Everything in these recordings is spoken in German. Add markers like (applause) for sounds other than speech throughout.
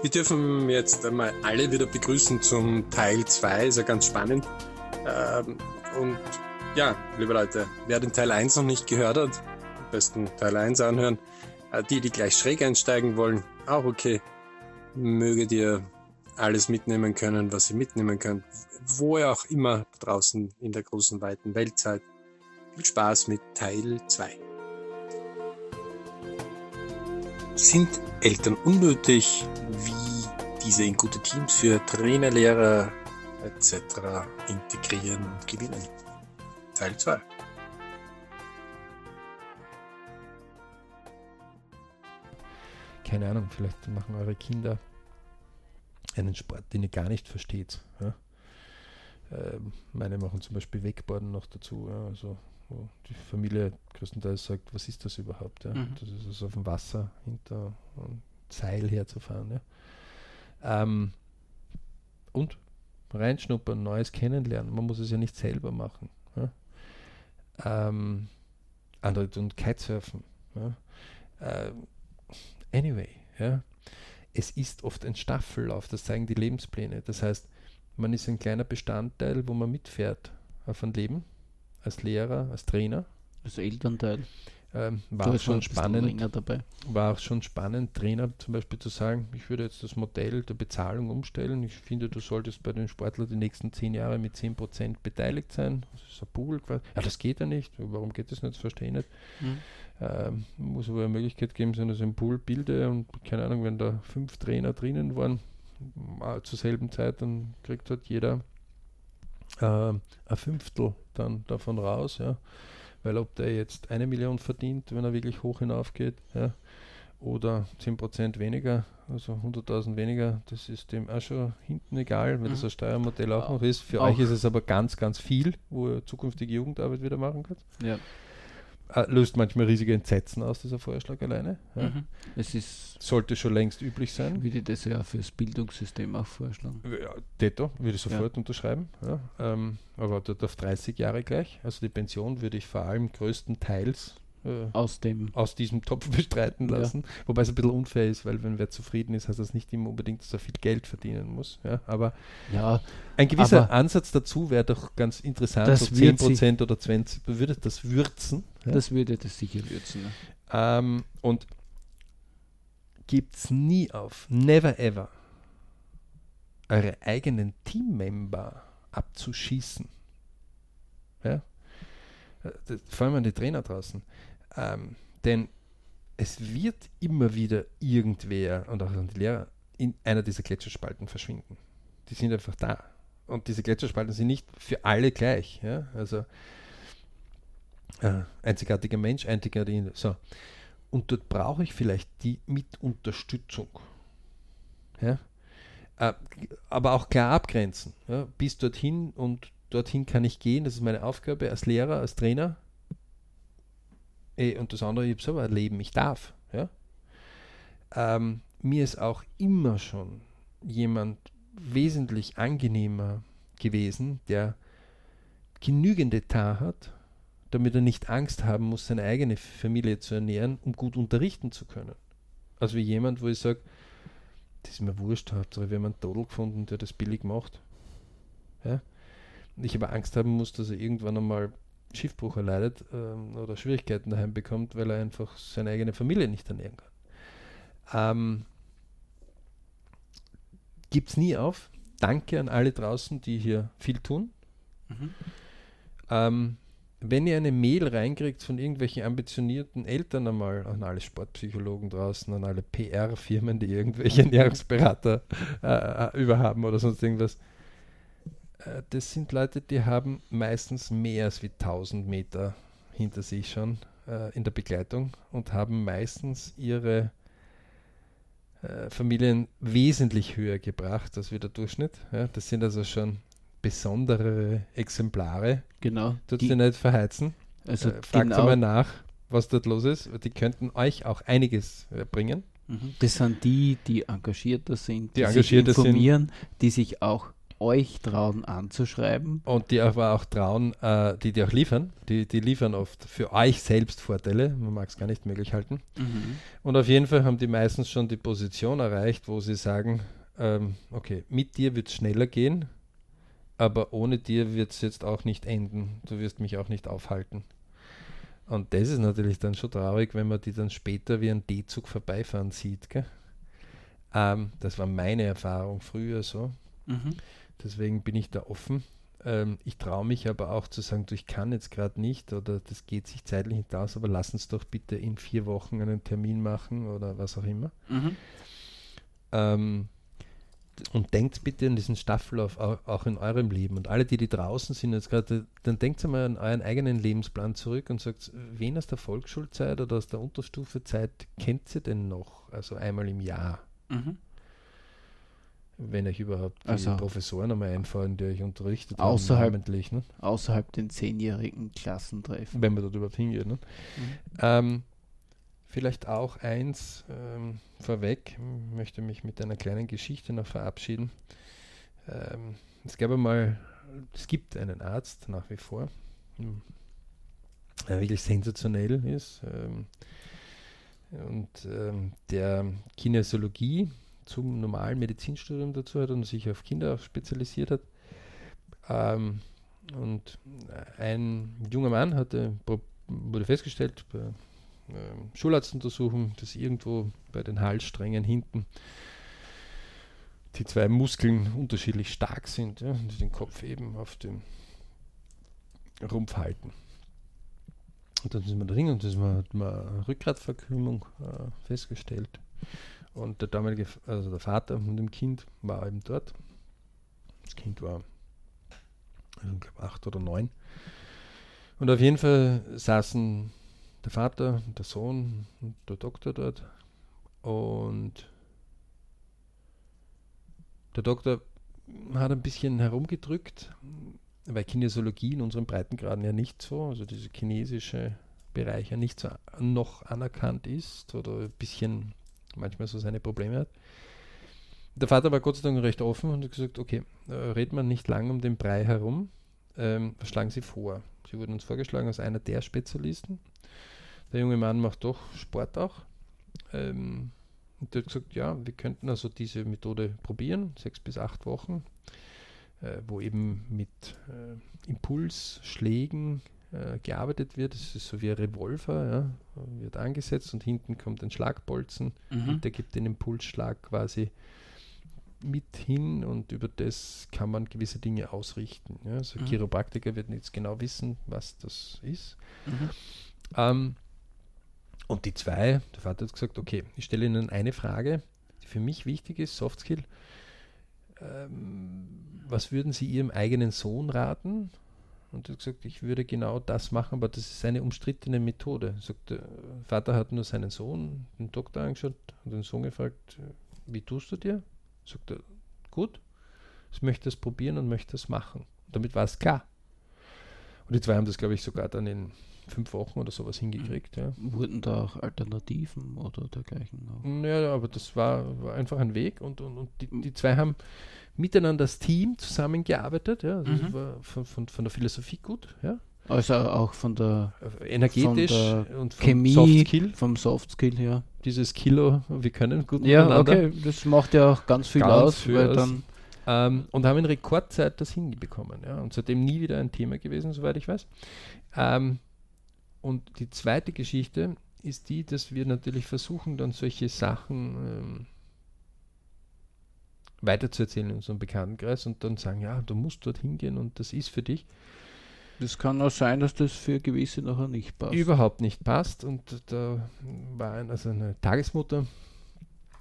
Wir dürfen jetzt einmal alle wieder begrüßen zum Teil 2, ist ja ganz spannend. Ähm, und ja, liebe Leute, wer den Teil 1 noch nicht gehört hat, am besten Teil 1 anhören. Äh, die, die gleich schräg einsteigen wollen, auch okay. Möget ihr alles mitnehmen können, was ihr mitnehmen könnt, wo ihr auch immer draußen in der großen, weiten Welt seid. Viel Spaß mit Teil 2. Sind Eltern unnötig? Wie diese in gute Teams für Trainer, Lehrer etc. integrieren und gewinnen? Teil 2. Keine Ahnung, vielleicht machen eure Kinder einen Sport, den ihr gar nicht versteht. Ja? Ähm, meine machen zum Beispiel Wakeboarden noch dazu. Ja? Also wo die Familie größtenteils sagt, was ist das überhaupt? Ja? Mhm. Das ist also auf dem Wasser hinter einem Seil herzufahren. Ja? Ähm, und reinschnuppern, Neues kennenlernen. Man muss es ja nicht selber machen. Ja? Ähm, andere tun Kitesurfen. Ja? Ähm, anyway, ja? es ist oft ein Staffellauf, das zeigen die Lebenspläne. Das heißt, man ist ein kleiner Bestandteil, wo man mitfährt auf ein Leben als Lehrer, als Trainer. Als Elternteil. Ähm, war auch schon spannend, war auch schon spannend, Trainer zum Beispiel zu sagen, ich würde jetzt das Modell der Bezahlung umstellen. Ich finde, du solltest bei den Sportlern die nächsten zehn Jahre mit 10% beteiligt sein. Das ist ein Pool quasi. Ja, das geht ja nicht. Warum geht das nicht? Das verstehe ich nicht. Mhm. Ähm, muss aber eine Möglichkeit geben, dass ich einen Pool bilde und keine Ahnung, wenn da fünf Trainer drinnen waren, äh, zur selben Zeit, dann kriegt halt jeder äh, ein Fünftel dann davon raus, ja. Weil ob der jetzt eine Million verdient, wenn er wirklich hoch hinauf geht, ja, oder 10% weniger, also 100.000 weniger, das ist dem auch schon hinten egal, weil mhm. das ein Steuermodell auch noch ist. Für auch. euch ist es aber ganz, ganz viel, wo ihr zukünftige Jugendarbeit wieder machen könnt. Ja. Äh, löst manchmal riesige Entsetzen aus, dieser Vorschlag alleine. Ja. Mhm. Es ist Sollte schon längst üblich sein. Würde ich das ja fürs Bildungssystem auch vorschlagen. Ja, Detto, würde ich sofort ja. unterschreiben. Ja. Ähm, aber dort auf 30 Jahre gleich. Also die Pension würde ich vor allem größtenteils äh, aus, dem aus diesem Topf (laughs) bestreiten lassen. Ja. Wobei es ein bisschen unfair ist, weil wenn wer zufrieden ist, heißt das nicht immer unbedingt, dass er viel Geld verdienen muss. Ja, aber ja, ein gewisser Ansatz dazu wäre doch ganz interessant, das so 10% oder 20%, würde das würzen. Ja? Das würde das sicher würzen. Ähm, und gibt es nie auf, never ever, eure eigenen Teammember abzuschießen. Ja? Äh, vor allem an die Trainer draußen. Ähm, denn es wird immer wieder irgendwer und auch die Lehrer in einer dieser Gletscherspalten verschwinden. Die sind einfach da. Und diese Gletscherspalten sind nicht für alle gleich. Ja? Also äh, einzigartiger Mensch, einzigartiger. So. Und dort brauche ich vielleicht die mit Unterstützung. Ja? Äh, aber auch klar abgrenzen. Ja? Bis dorthin und dorthin kann ich gehen, das ist meine Aufgabe als Lehrer, als Trainer. Und das andere, ich habe selber ein Leben, ich darf. Ja? Ähm, mir ist auch immer schon jemand wesentlich angenehmer gewesen, der genügende Tar hat, damit er nicht Angst haben muss, seine eigene Familie zu ernähren, um gut unterrichten zu können. Also wie jemand, wo ich sage, das ist mir wurscht, Hauptsache wir haben einen Todel gefunden, der das billig macht. Ja? ich aber Angst haben muss, dass er irgendwann einmal Schiffbruch erleidet ähm, oder Schwierigkeiten daheim bekommt, weil er einfach seine eigene Familie nicht ernähren kann. Ähm, Gibt es nie auf. Danke an alle draußen, die hier viel tun. Mhm. Ähm, wenn ihr eine Mail reinkriegt von irgendwelchen ambitionierten Eltern einmal, an alle Sportpsychologen draußen, an alle PR-Firmen, die irgendwelche (laughs) Ernährungsberater äh, äh, überhaben oder sonst irgendwas, das sind Leute, die haben meistens mehr als wie 1000 Meter hinter sich schon äh, in der Begleitung und haben meistens ihre äh, Familien wesentlich höher gebracht als wie der Durchschnitt. Ja, das sind also schon besondere Exemplare. Genau. Tut sie nicht verheizen. Also äh, fragt genau. mal nach, was dort los ist. Die könnten euch auch einiges äh, bringen. Mhm. Das sind die, die engagierter sind, die, die sich informieren, sind. die sich auch euch trauen anzuschreiben. Und die aber auch trauen, äh, die die auch liefern. Die, die liefern oft für euch selbst Vorteile. Man mag es gar nicht möglich halten. Mhm. Und auf jeden Fall haben die meistens schon die Position erreicht, wo sie sagen, ähm, okay, mit dir wird es schneller gehen, aber ohne dir wird es jetzt auch nicht enden. Du wirst mich auch nicht aufhalten. Und das ist natürlich dann schon traurig, wenn man die dann später wie ein D-Zug vorbeifahren sieht. Ähm, das war meine Erfahrung früher so. Mhm. Deswegen bin ich da offen. Ähm, ich traue mich aber auch zu sagen, du, ich kann jetzt gerade nicht oder das geht sich zeitlich nicht aus, aber lass uns doch bitte in vier Wochen einen Termin machen oder was auch immer. Mhm. Ähm, und denkt bitte an diesen Staffellauf auch, auch, in eurem Leben. Und alle, die, die draußen sind jetzt gerade, dann denkt mal an euren eigenen Lebensplan zurück und sagt, wen aus der Volksschulzeit oder aus der Unterstufezeit kennt ihr denn noch? Also einmal im Jahr. Mhm. Wenn euch überhaupt die also Professoren einmal einfallen, die euch unterrichtet außerhalb, haben, ne? Außerhalb den zehnjährigen Klassentreffen. Wenn man dort überhaupt hingeht. Ne? Mhm. Ähm, vielleicht auch eins ähm, vorweg, ich möchte mich mit einer kleinen Geschichte noch verabschieden. Ähm, es gab einmal, es gibt einen Arzt nach wie vor, hm, der wirklich sensationell ist ähm, und ähm, der Kinesiologie zum normalen Medizinstudium dazu hat und sich auf Kinder spezialisiert hat. Ähm, und ein junger Mann hatte, wurde festgestellt bei ähm, Schularztuntersuchung, dass irgendwo bei den Halssträngen hinten die zwei Muskeln unterschiedlich stark sind ja, und den Kopf eben auf dem Rumpf halten. Und dann sind wir drin und das hat man Rückgratverkrümmung äh, festgestellt. Und der damalige, also der Vater von dem Kind war eben dort. Das Kind war, also ich glaube, acht oder neun. Und auf jeden Fall saßen der Vater, der Sohn und der Doktor dort. Und der Doktor hat ein bisschen herumgedrückt, weil Kinesiologie in unseren Breitengraden ja nicht so, also diese chinesische Bereich ja nicht so noch anerkannt ist oder ein bisschen manchmal so seine Probleme hat. Der Vater war Gott sei Dank recht offen und hat gesagt, okay, äh, redet man nicht lang um den Brei herum, ähm, was schlagen Sie vor? Sie wurden uns vorgeschlagen als einer der Spezialisten. Der junge Mann macht doch Sport auch. Ähm, und der hat gesagt, ja, wir könnten also diese Methode probieren, sechs bis acht Wochen, äh, wo eben mit äh, Impulsschlägen äh, gearbeitet wird. Das ist so wie ein Revolver, ja, wird angesetzt und hinten kommt ein Schlagbolzen mhm. und der gibt den Impulsschlag quasi mit hin und über das kann man gewisse Dinge ausrichten. Ja. Also mhm. Chiropraktiker werden jetzt genau wissen, was das ist. Mhm. Ähm, und die zwei, der Vater hat gesagt, okay, ich stelle Ihnen eine Frage, die für mich wichtig ist, Soft Skill. Ähm, was würden Sie Ihrem eigenen Sohn raten? Und er hat gesagt, ich würde genau das machen, aber das ist eine umstrittene Methode. Sagt, der Vater hat nur seinen Sohn, den Doktor angeschaut, und den Sohn gefragt, wie tust du dir? Sagt er, gut, ich möchte das probieren und möchte das machen. Und damit war es klar. Und die zwei haben das, glaube ich, sogar dann in fünf Wochen oder sowas hingekriegt. Ja. Wurden da auch Alternativen oder dergleichen? Auch? Ja, aber das war, war einfach ein Weg und, und, und die, die zwei haben miteinander als Team zusammengearbeitet. Ja. Also mhm. Das war von, von, von der Philosophie gut. Ja. Also auch von der energetisch von der und vom Chemie, Soft Skill. Vom Soft Skill, ja. Dieses Kilo, wir können gut Ja, okay, das macht ja auch ganz viel ganz aus, viel weil aus. dann ähm, und haben in Rekordzeit das hinbekommen. Ja. Und seitdem nie wieder ein Thema gewesen, soweit ich weiß. Ähm, und die zweite Geschichte ist die, dass wir natürlich versuchen, dann solche Sachen ähm, weiterzuerzählen in unserem Bekanntenkreis und dann sagen, ja, du musst dort hingehen und das ist für dich. Das kann auch sein, dass das für gewisse nachher nicht passt. Überhaupt nicht passt. Und da war ein, also eine Tagesmutter,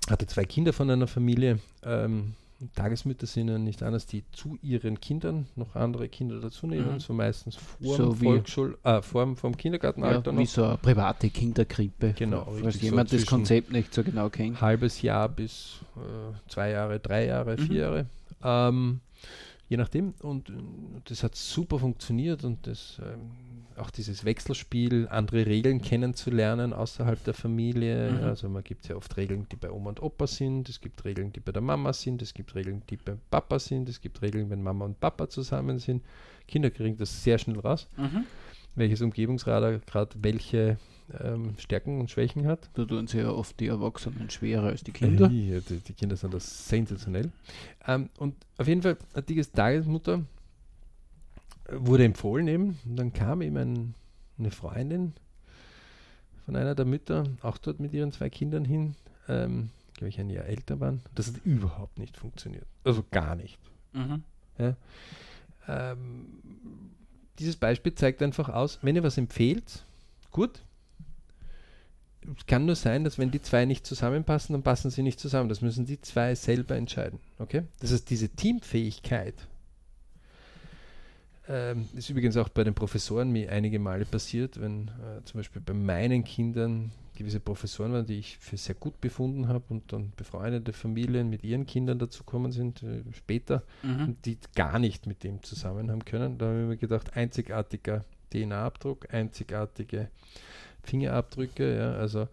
hatte zwei Kinder von einer Familie, ähm, Tagesmütter sind ja nicht anders, die zu ihren Kindern noch andere Kinder dazu nehmen, mhm. so meistens vor so dem Volksschul äh, vor, vom Kindergartenalter ja, Wie so eine private Kinderkrippe. Genau. Falls jemand so das Konzept nicht so genau kennt. Halbes Jahr bis äh, zwei Jahre, drei Jahre, vier mhm. Jahre. Ähm, je nachdem. Und das hat super funktioniert und das ähm, auch dieses Wechselspiel, andere Regeln kennenzulernen außerhalb der Familie. Mhm. Also man gibt ja oft Regeln, die bei Oma und Opa sind, es gibt Regeln, die bei der Mama sind, es gibt Regeln, die beim Papa sind, es gibt Regeln, wenn Mama und Papa zusammen sind. Kinder kriegen das sehr schnell raus, mhm. welches Umgebungsradar gerade welche ähm, Stärken und Schwächen hat. Da tun sie ja oft die Erwachsenen schwerer als die Kinder. (laughs) Ja, die, die, Kinder sind das sensationell. Ähm, und auf jeden Fall hat die Tagesmutter wurde empfohlen eben. Und dann kam eben ein, eine Freundin von einer der Mütter, auch dort mit ihren zwei Kindern hin, ähm, glaube ich ein Jahr älter waren. Das hat überhaupt nicht funktioniert. Also gar nicht. Mhm. Ja. Ähm, dieses Beispiel zeigt einfach aus, wenn ihr was empfehlt, gut. Es kann nur sein, dass wenn die zwei nicht zusammenpassen, dann passen sie nicht zusammen. Das müssen die zwei selber entscheiden. Okay? Das heißt, diese Teamfähigkeit, ähm, ist übrigens auch bei den Professoren mir einige Male passiert, wenn äh, zum Beispiel bei meinen Kindern gewisse Professoren waren, die ich für sehr gut befunden habe und dann befreundete Familien mit ihren Kindern dazukommen sind äh, später, mhm. die gar nicht mit dem zusammen haben können. Da habe ich mir gedacht, einzigartiger DNA-Abdruck, einzigartige Fingerabdrücke, ja, also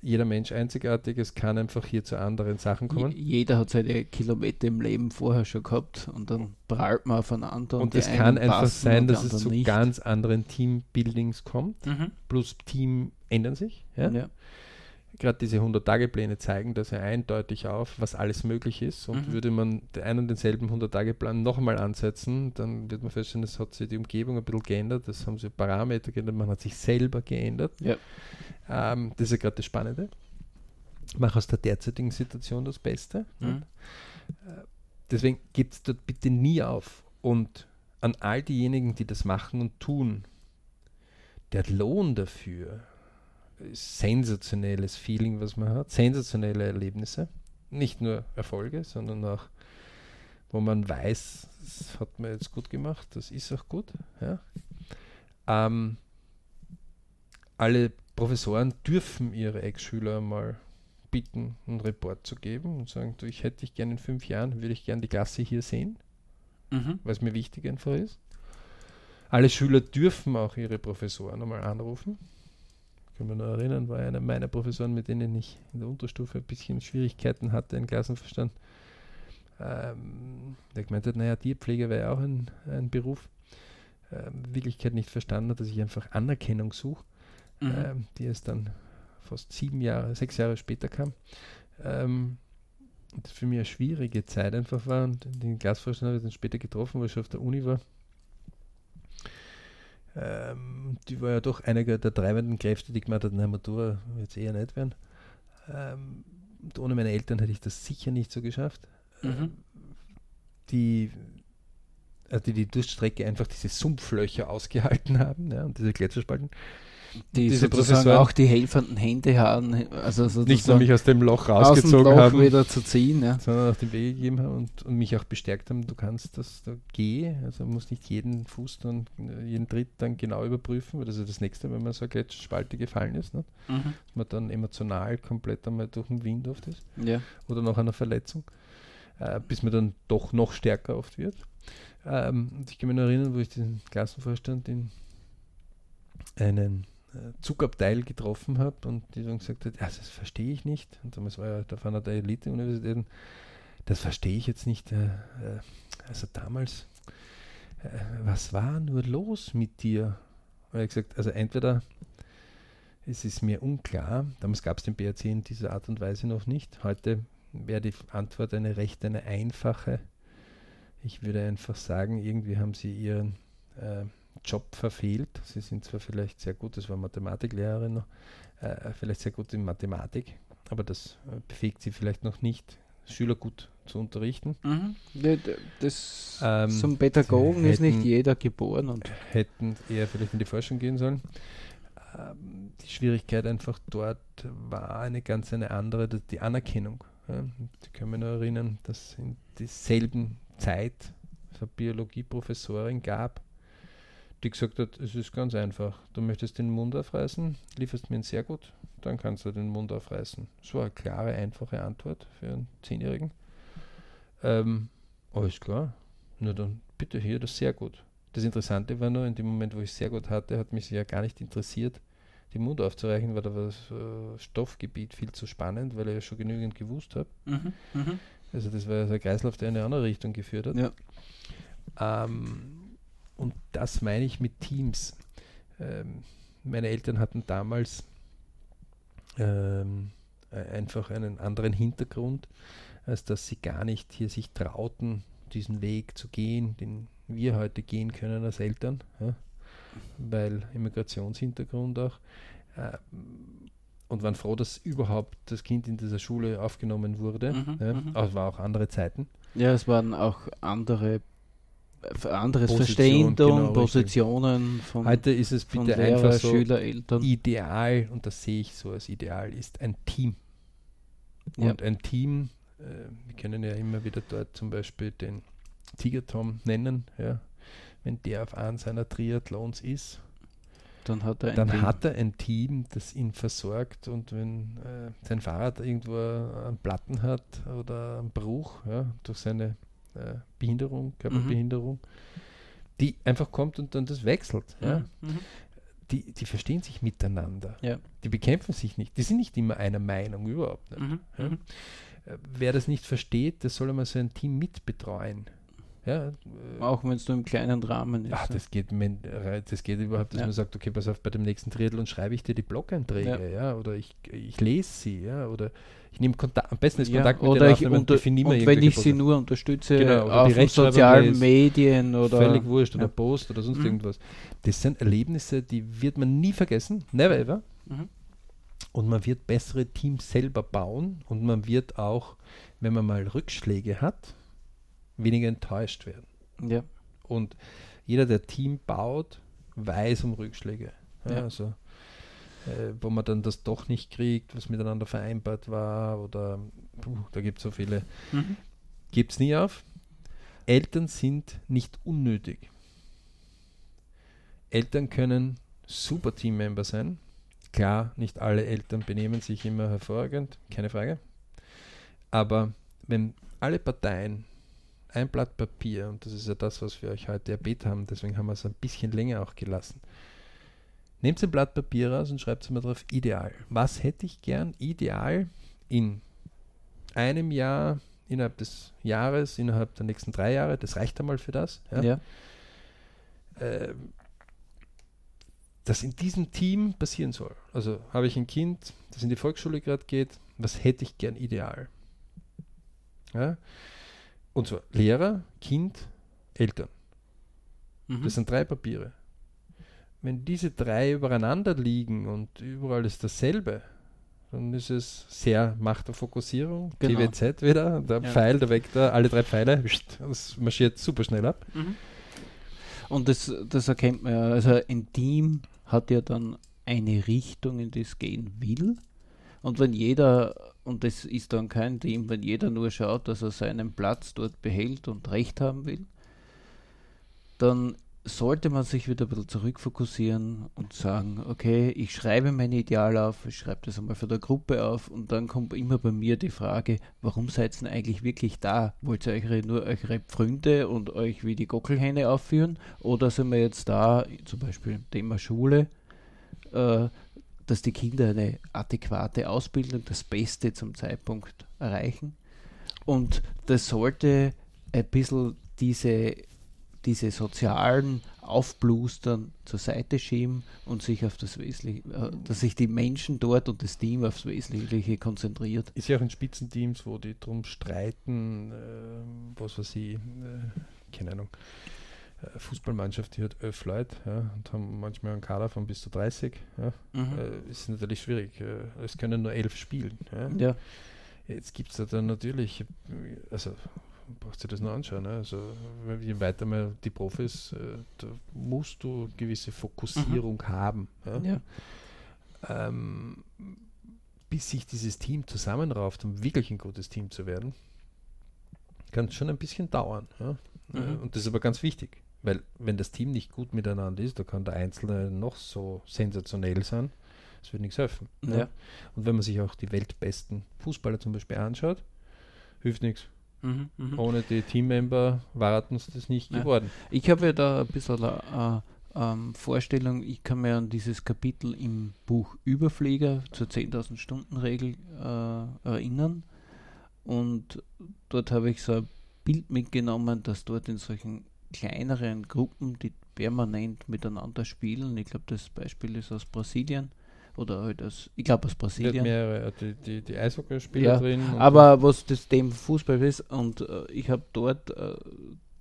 jeder Mensch einzigartig, es kann einfach hier zu anderen Sachen kommen. Jeder hat seine Kilometer im Leben vorher schon gehabt und dann prallt man aufeinander. Und, und es kann einfach sein, dass es zu nicht. ganz anderen Teambuildings kommt, mhm. plus Team ändern sich. Ja? ja gerade diese 100-Tage-Pläne zeigen das ja eindeutig auf, was alles möglich ist. Und mhm. würde man den einen und denselben 100-Tage-Plan nochmal ansetzen, dann wird man feststellen, es hat sich die Umgebung ein bisschen geändert, das haben sie Parameter geändert, man hat sich selber geändert. Ja. Ähm, das ist ja gerade das Spannende. Mach aus der derzeitigen Situation das Beste. Mhm. Äh, deswegen gibt es dort bitte nie auf. Und an all diejenigen, die das machen und tun, der Lohn dafür, sensationelles Feeling, was man hat, sensationelle Erlebnisse. Nicht nur Erfolge, sondern auch, wo man weiß, das hat man jetzt gut gemacht, das ist auch gut. Ja. Ähm, alle Professoren dürfen ihre Ex-Schüler mal bitten, einen Report zu geben und sagen, du, ich hätte dich gerne in fünf Jahren, würde ich gerne die Klasse hier sehen, mhm. es mir wichtig einfach ist. Alle Schüler dürfen auch ihre Professoren einmal anrufen kann mich noch erinnern, war einer meiner Professoren, mit denen ich in der Unterstufe ein bisschen Schwierigkeiten hatte, in Klassenverstand. Ähm, der gemeint hat, naja, Tierpflege wäre auch ein, ein Beruf. Ähm, Wirklichkeit nicht verstanden hat, dass ich einfach Anerkennung suche, mhm. ähm, die es dann fast sieben Jahre, sechs Jahre später kam. Ähm, das für mich eine schwierige Zeit einfach war und den Glasvorstand habe ich dann später getroffen, weil ich schon auf der Uni war ähm, die war ja doch einige der treibenden Kräfte, die gemeint hat, na, Matura wird es eher nicht werden. Ähm, ohne meine Eltern hätte ich das sicher nicht so geschafft. Mhm. Ähm, die, also die die Durststrecke einfach diese Sumpflöcher ausgehalten haben ja, und diese Gletscherspalten die diese sozusagen auch die helfenden Hände haben, also nicht nur mich aus dem Loch rausgezogen Loch haben, wieder zu ziehen, ja. sondern auch den Weg gegeben haben und, und, mich auch bestärkt haben, du kannst das, da geh, also musst nicht jeden Fuß und jeden Tritt dann genau überprüfen, weil das ist das nächste, wenn man so eine Gletscherspalte gefallen ist, ne? mhm. dass man dann emotional komplett einmal durch den Wind oft ist ja. oder nach einer Verletzung, äh, bis man dann doch noch stärker oft wird. Ähm, ich kann mich noch erinnern, wo ich den Klassenvorstand in einen Zugabteil getroffen habe und die dann gesagt hat, ja, das verstehe ich nicht. Und damals war ja der einer der Elite-Universitäten, das verstehe ich jetzt nicht. Äh, äh, also damals, äh, was war nur los mit dir? Und er gesagt, also entweder es ist mir unklar, damals gab es den BRC in dieser Art und Weise noch nicht. Heute wäre die Antwort eine recht, eine einfache. Ich würde einfach sagen, irgendwie haben sie ihren äh, Job verfehlt. Sie sind zwar vielleicht sehr gut, das war Mathematiklehrerin noch, äh, vielleicht sehr gut in Mathematik, aber das äh, befähigt sie vielleicht noch nicht, Schüler gut zu unterrichten. Mhm. Das, ähm, zum Pädagogen hätten, ist nicht jeder geboren. Und hätten eher vielleicht in die Forschung gehen sollen. Ähm, die Schwierigkeit einfach dort war eine ganz eine andere, die Anerkennung. Ja. Die können wir nur erinnern, dass es in derselben Zeit eine Biologieprofessorin gab, die gesagt hat, es ist ganz einfach. Du möchtest den Mund aufreißen, lieferst mir ihn sehr gut, dann kannst du den Mund aufreißen. So eine klare, einfache Antwort für einen Zehnjährigen. Ähm, alles klar. Na dann bitte hier, das sehr gut. Das Interessante war nur, in dem Moment, wo ich sehr gut hatte, hat mich ja gar nicht interessiert, den Mund aufzureichen, weil da war das äh, Stoffgebiet viel zu spannend, weil ich ja schon genügend gewusst habe. Mhm, mh. Also das war ein Kreislauf, der in eine andere Richtung geführt hat. Ja. Ähm, und das meine ich mit Teams. Ähm, meine Eltern hatten damals ähm, einfach einen anderen Hintergrund, als dass sie gar nicht hier sich trauten, diesen Weg zu gehen, den wir heute gehen können als Eltern, ja, weil Immigrationshintergrund auch. Äh, und waren froh, dass überhaupt das Kind in dieser Schule aufgenommen wurde. Mhm, ja, mhm. aber es waren auch andere Zeiten. Ja, es waren auch andere anderes Position, Verstehen genau, Positionen von Heute ist es bitte Lehrer, einfach so Schüler, Eltern. Ideal, und das sehe ich so als Ideal, ist ein Team. Und ja. ein Team, äh, wir können ja immer wieder dort zum Beispiel den Tiger Tom nennen, ja. wenn der auf einem seiner Triathlons ist, dann hat er ein, dann Team. Hat er ein Team, das ihn versorgt und wenn äh, sein Fahrrad irgendwo einen Platten hat oder einen Bruch ja, durch seine äh, Behinderung, Körperbehinderung, mhm. die einfach kommt und dann das wechselt. Ja. Mhm. Die, die verstehen sich miteinander. Ja. Die bekämpfen sich nicht. Die sind nicht immer einer Meinung, überhaupt. Mhm. Ja. Mhm. Äh, wer das nicht versteht, der soll einmal so ein Team mitbetreuen. Ja, äh, auch wenn es nur im kleinen Rahmen ist. Ach, das geht, das geht überhaupt, dass ja. man sagt, okay, pass auf, bei dem nächsten Triathlon schreibe ich dir die Blog-Einträge, ja. ja. oder ich, ich lese sie, ja, oder ich nehme Kontakt, am besten ist Kontakt ja, mit oder ich unter, und wenn ich sie nur unterstütze genau, auf die sozialen Medien oder völlig wurscht oder Post oder sonst mhm. irgendwas. Das sind Erlebnisse, die wird man nie vergessen, never ever. Mhm. Und man wird bessere Teams selber bauen und man wird auch, wenn man mal Rückschläge hat, weniger enttäuscht werden. Ja. Und jeder, der Team baut, weiß um Rückschläge. Ja. Also, äh, wo man dann das doch nicht kriegt, was miteinander vereinbart war, oder puh, da gibt es so viele. Mhm. Gibt es nie auf. Eltern sind nicht unnötig. Eltern können super Teammember sein. Klar, nicht alle Eltern benehmen sich immer hervorragend, keine Frage. Aber wenn alle Parteien ein Blatt Papier, und das ist ja das, was wir euch heute erbeten haben, deswegen haben wir es ein bisschen länger auch gelassen. Nehmt ein Blatt Papier raus und schreibt es mal drauf, ideal. Was hätte ich gern ideal in einem Jahr, innerhalb des Jahres, innerhalb der nächsten drei Jahre, das reicht einmal für das. Ja. ja. Äh, das in diesem Team passieren soll. Also habe ich ein Kind, das in die Volksschule gerade geht, was hätte ich gern ideal? Ja. Und zwar Lehrer, Kind, Eltern. Mhm. Das sind drei Papiere. Wenn diese drei übereinander liegen und überall ist dasselbe, dann ist es sehr Macht der Fokussierung, genau. TWZ wieder, der ja. Pfeil, der Vektor, alle drei Pfeile, das marschiert super schnell ab. Mhm. Und das, das erkennt man ja, also ein Team hat ja dann eine Richtung, in die es gehen will. Und wenn jeder und das ist dann kein Team, wenn jeder nur schaut, dass er seinen Platz dort behält und Recht haben will, dann sollte man sich wieder ein bisschen zurückfokussieren und sagen, okay, ich schreibe mein Ideal auf, ich schreibe das einmal für der Gruppe auf und dann kommt immer bei mir die Frage, warum seid ihr denn eigentlich wirklich da? Wollt ihr euch nur eure Pfründe und euch wie die Gockelhähne aufführen oder sind wir jetzt da, zum Beispiel Thema Schule, äh, dass die Kinder eine adäquate Ausbildung, das Beste zum Zeitpunkt erreichen. Und das sollte ein bisschen diese, diese sozialen Aufblustern zur Seite schieben und sich auf das Wesentliche, äh, dass sich die Menschen dort und das Team aufs Wesentliche konzentriert. Ist ja auch in Spitzenteams, wo die drum streiten, äh, was weiß ich, äh, keine Ahnung, Fußballmannschaft, die hat elf Leute ja, und haben manchmal einen Kader von bis zu 30. Ja. Mhm. Äh, ist natürlich schwierig. Äh, es können nur elf spielen. Ja. ja. Jetzt gibt es da dann natürlich, also brauchst du das nur anschauen. Ne? Also je weiter mal die Profis, äh, da musst du gewisse Fokussierung mhm. haben. Ja? ja. Ähm, bis sich dieses Team zusammenrauft, um wirklich ein gutes Team zu werden, kann es schon ein bisschen dauern. Ja? Mhm. Und das ist aber ganz wichtig. Weil wenn das Team nicht gut miteinander ist, da kann der Einzelne noch so sensationell sein, es wird nichts helfen. Ja. Und wenn man sich auch die weltbesten Fußballer zum Beispiel anschaut, hilft nichts. Mhm, mh. Ohne die Teammember war uns das nicht ja. geworden. Ich habe ja da ein bisschen eine äh, ähm, Vorstellung, ich kann mir an dieses Kapitel im Buch Überflieger zur 10.000 Stunden Regel äh, erinnern. Und dort habe ich so ein Bild mitgenommen, dass dort in solchen kleineren Gruppen, die permanent miteinander spielen, ich glaube, das Beispiel ist aus Brasilien, oder halt aus, ich glaube aus Brasilien. mehrere, die, die, die Eishockeyspieler ja, drin. Aber was das dem Fußball ist, und äh, ich habe dort, äh,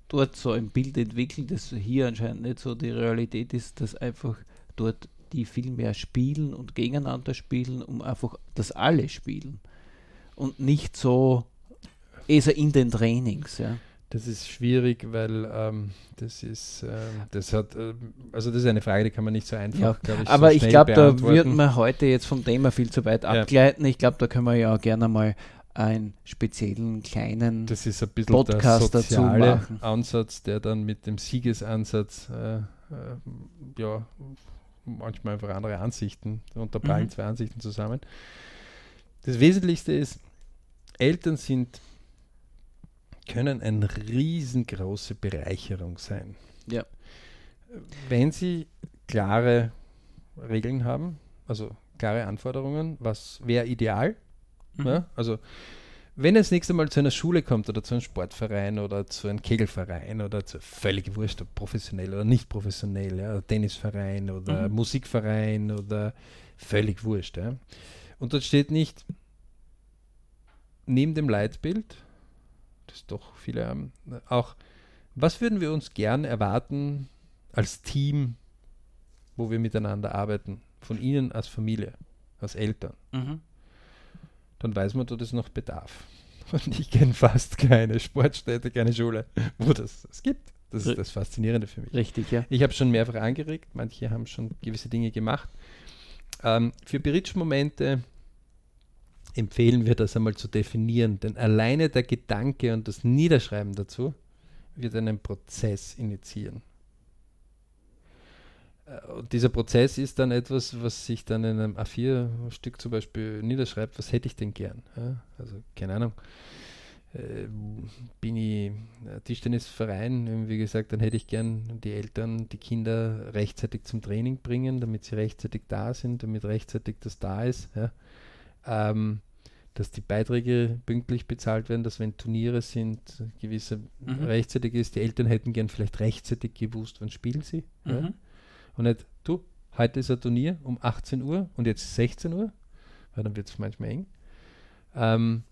dort so ein Bild entwickelt, das hier anscheinend nicht so die Realität ist, dass einfach dort die viel mehr spielen und gegeneinander spielen, um einfach, dass alle spielen. Und nicht so, also in den Trainings, ja. Das ist schwierig, weil ähm, das ist, äh, das hat, äh, also das ist eine Frage, die kann man nicht so einfach, ja, ich, Aber so ich glaube, da würden wir heute jetzt vom Thema viel zu weit abgleiten. Ja. Ich glaube, da können wir ja gerne mal einen speziellen kleinen das ist ein bisschen Podcast der soziale dazu machen. Ansatz, der dann mit dem Siegesansatz äh, äh ja manchmal einfach andere Ansichten prallen mhm. zwei Ansichten zusammen. Das Wesentlichste ist, Eltern sind können eine riesengroße Bereicherung sein. Ja. Wenn sie klare Regeln haben, also klare Anforderungen, was wäre ideal? Mhm. Ja, also wenn das nächste Mal zu einer Schule kommt oder zu einem Sportverein oder zu einem Kegelverein oder zu völlig wurscht, ob professionell oder nicht professionell, ja, Tennisverein oder mhm. Musikverein oder völlig wurscht. Ja. Und dort steht nicht neben dem Leitbild doch viele haben, auch, was würden wir uns gern erwarten als Team, wo wir miteinander arbeiten, von Ihnen als Familie, als Eltern? Mhm. Dann weiß man, dass es noch bedarf. (laughs) Und ich kenne fast keine Sportstätte, keine Schule, wo das es gibt. Das ist das Faszinierende für mich. Richtig, ja. Ich habe schon mehrfach angeregt, manche haben schon gewisse Dinge gemacht. Ähm, für Beritsch-Momente empfehlen wir das einmal zu definieren, denn alleine der Gedanke und das Niederschreiben dazu wird einen Prozess initiieren. Äh, und dieser Prozess ist dann etwas, was sich dann in einem A4-Stück zum Beispiel niederschreibt, was hätte ich denn gern? Ja, also keine Ahnung. Äh, bin ich Tischtennisverein, wie gesagt, dann hätte ich gern die Eltern, die Kinder rechtzeitig zum Training bringen, damit sie rechtzeitig da sind, damit rechtzeitig das da ist. Ja ähm, dass die Beiträge pünktlich bezahlt werden, dass wenn Turniere sind, gewisse mhm. rechtzeitig ist. Die Eltern hätten gern vielleicht rechtzeitig gewusst, wann spielen sie. Mhm. Ja? Und nicht, du, heute ist ein Turnier um 18 Uhr und jetzt 16 Uhr, weil dann wird es manchmal eng. Ähm,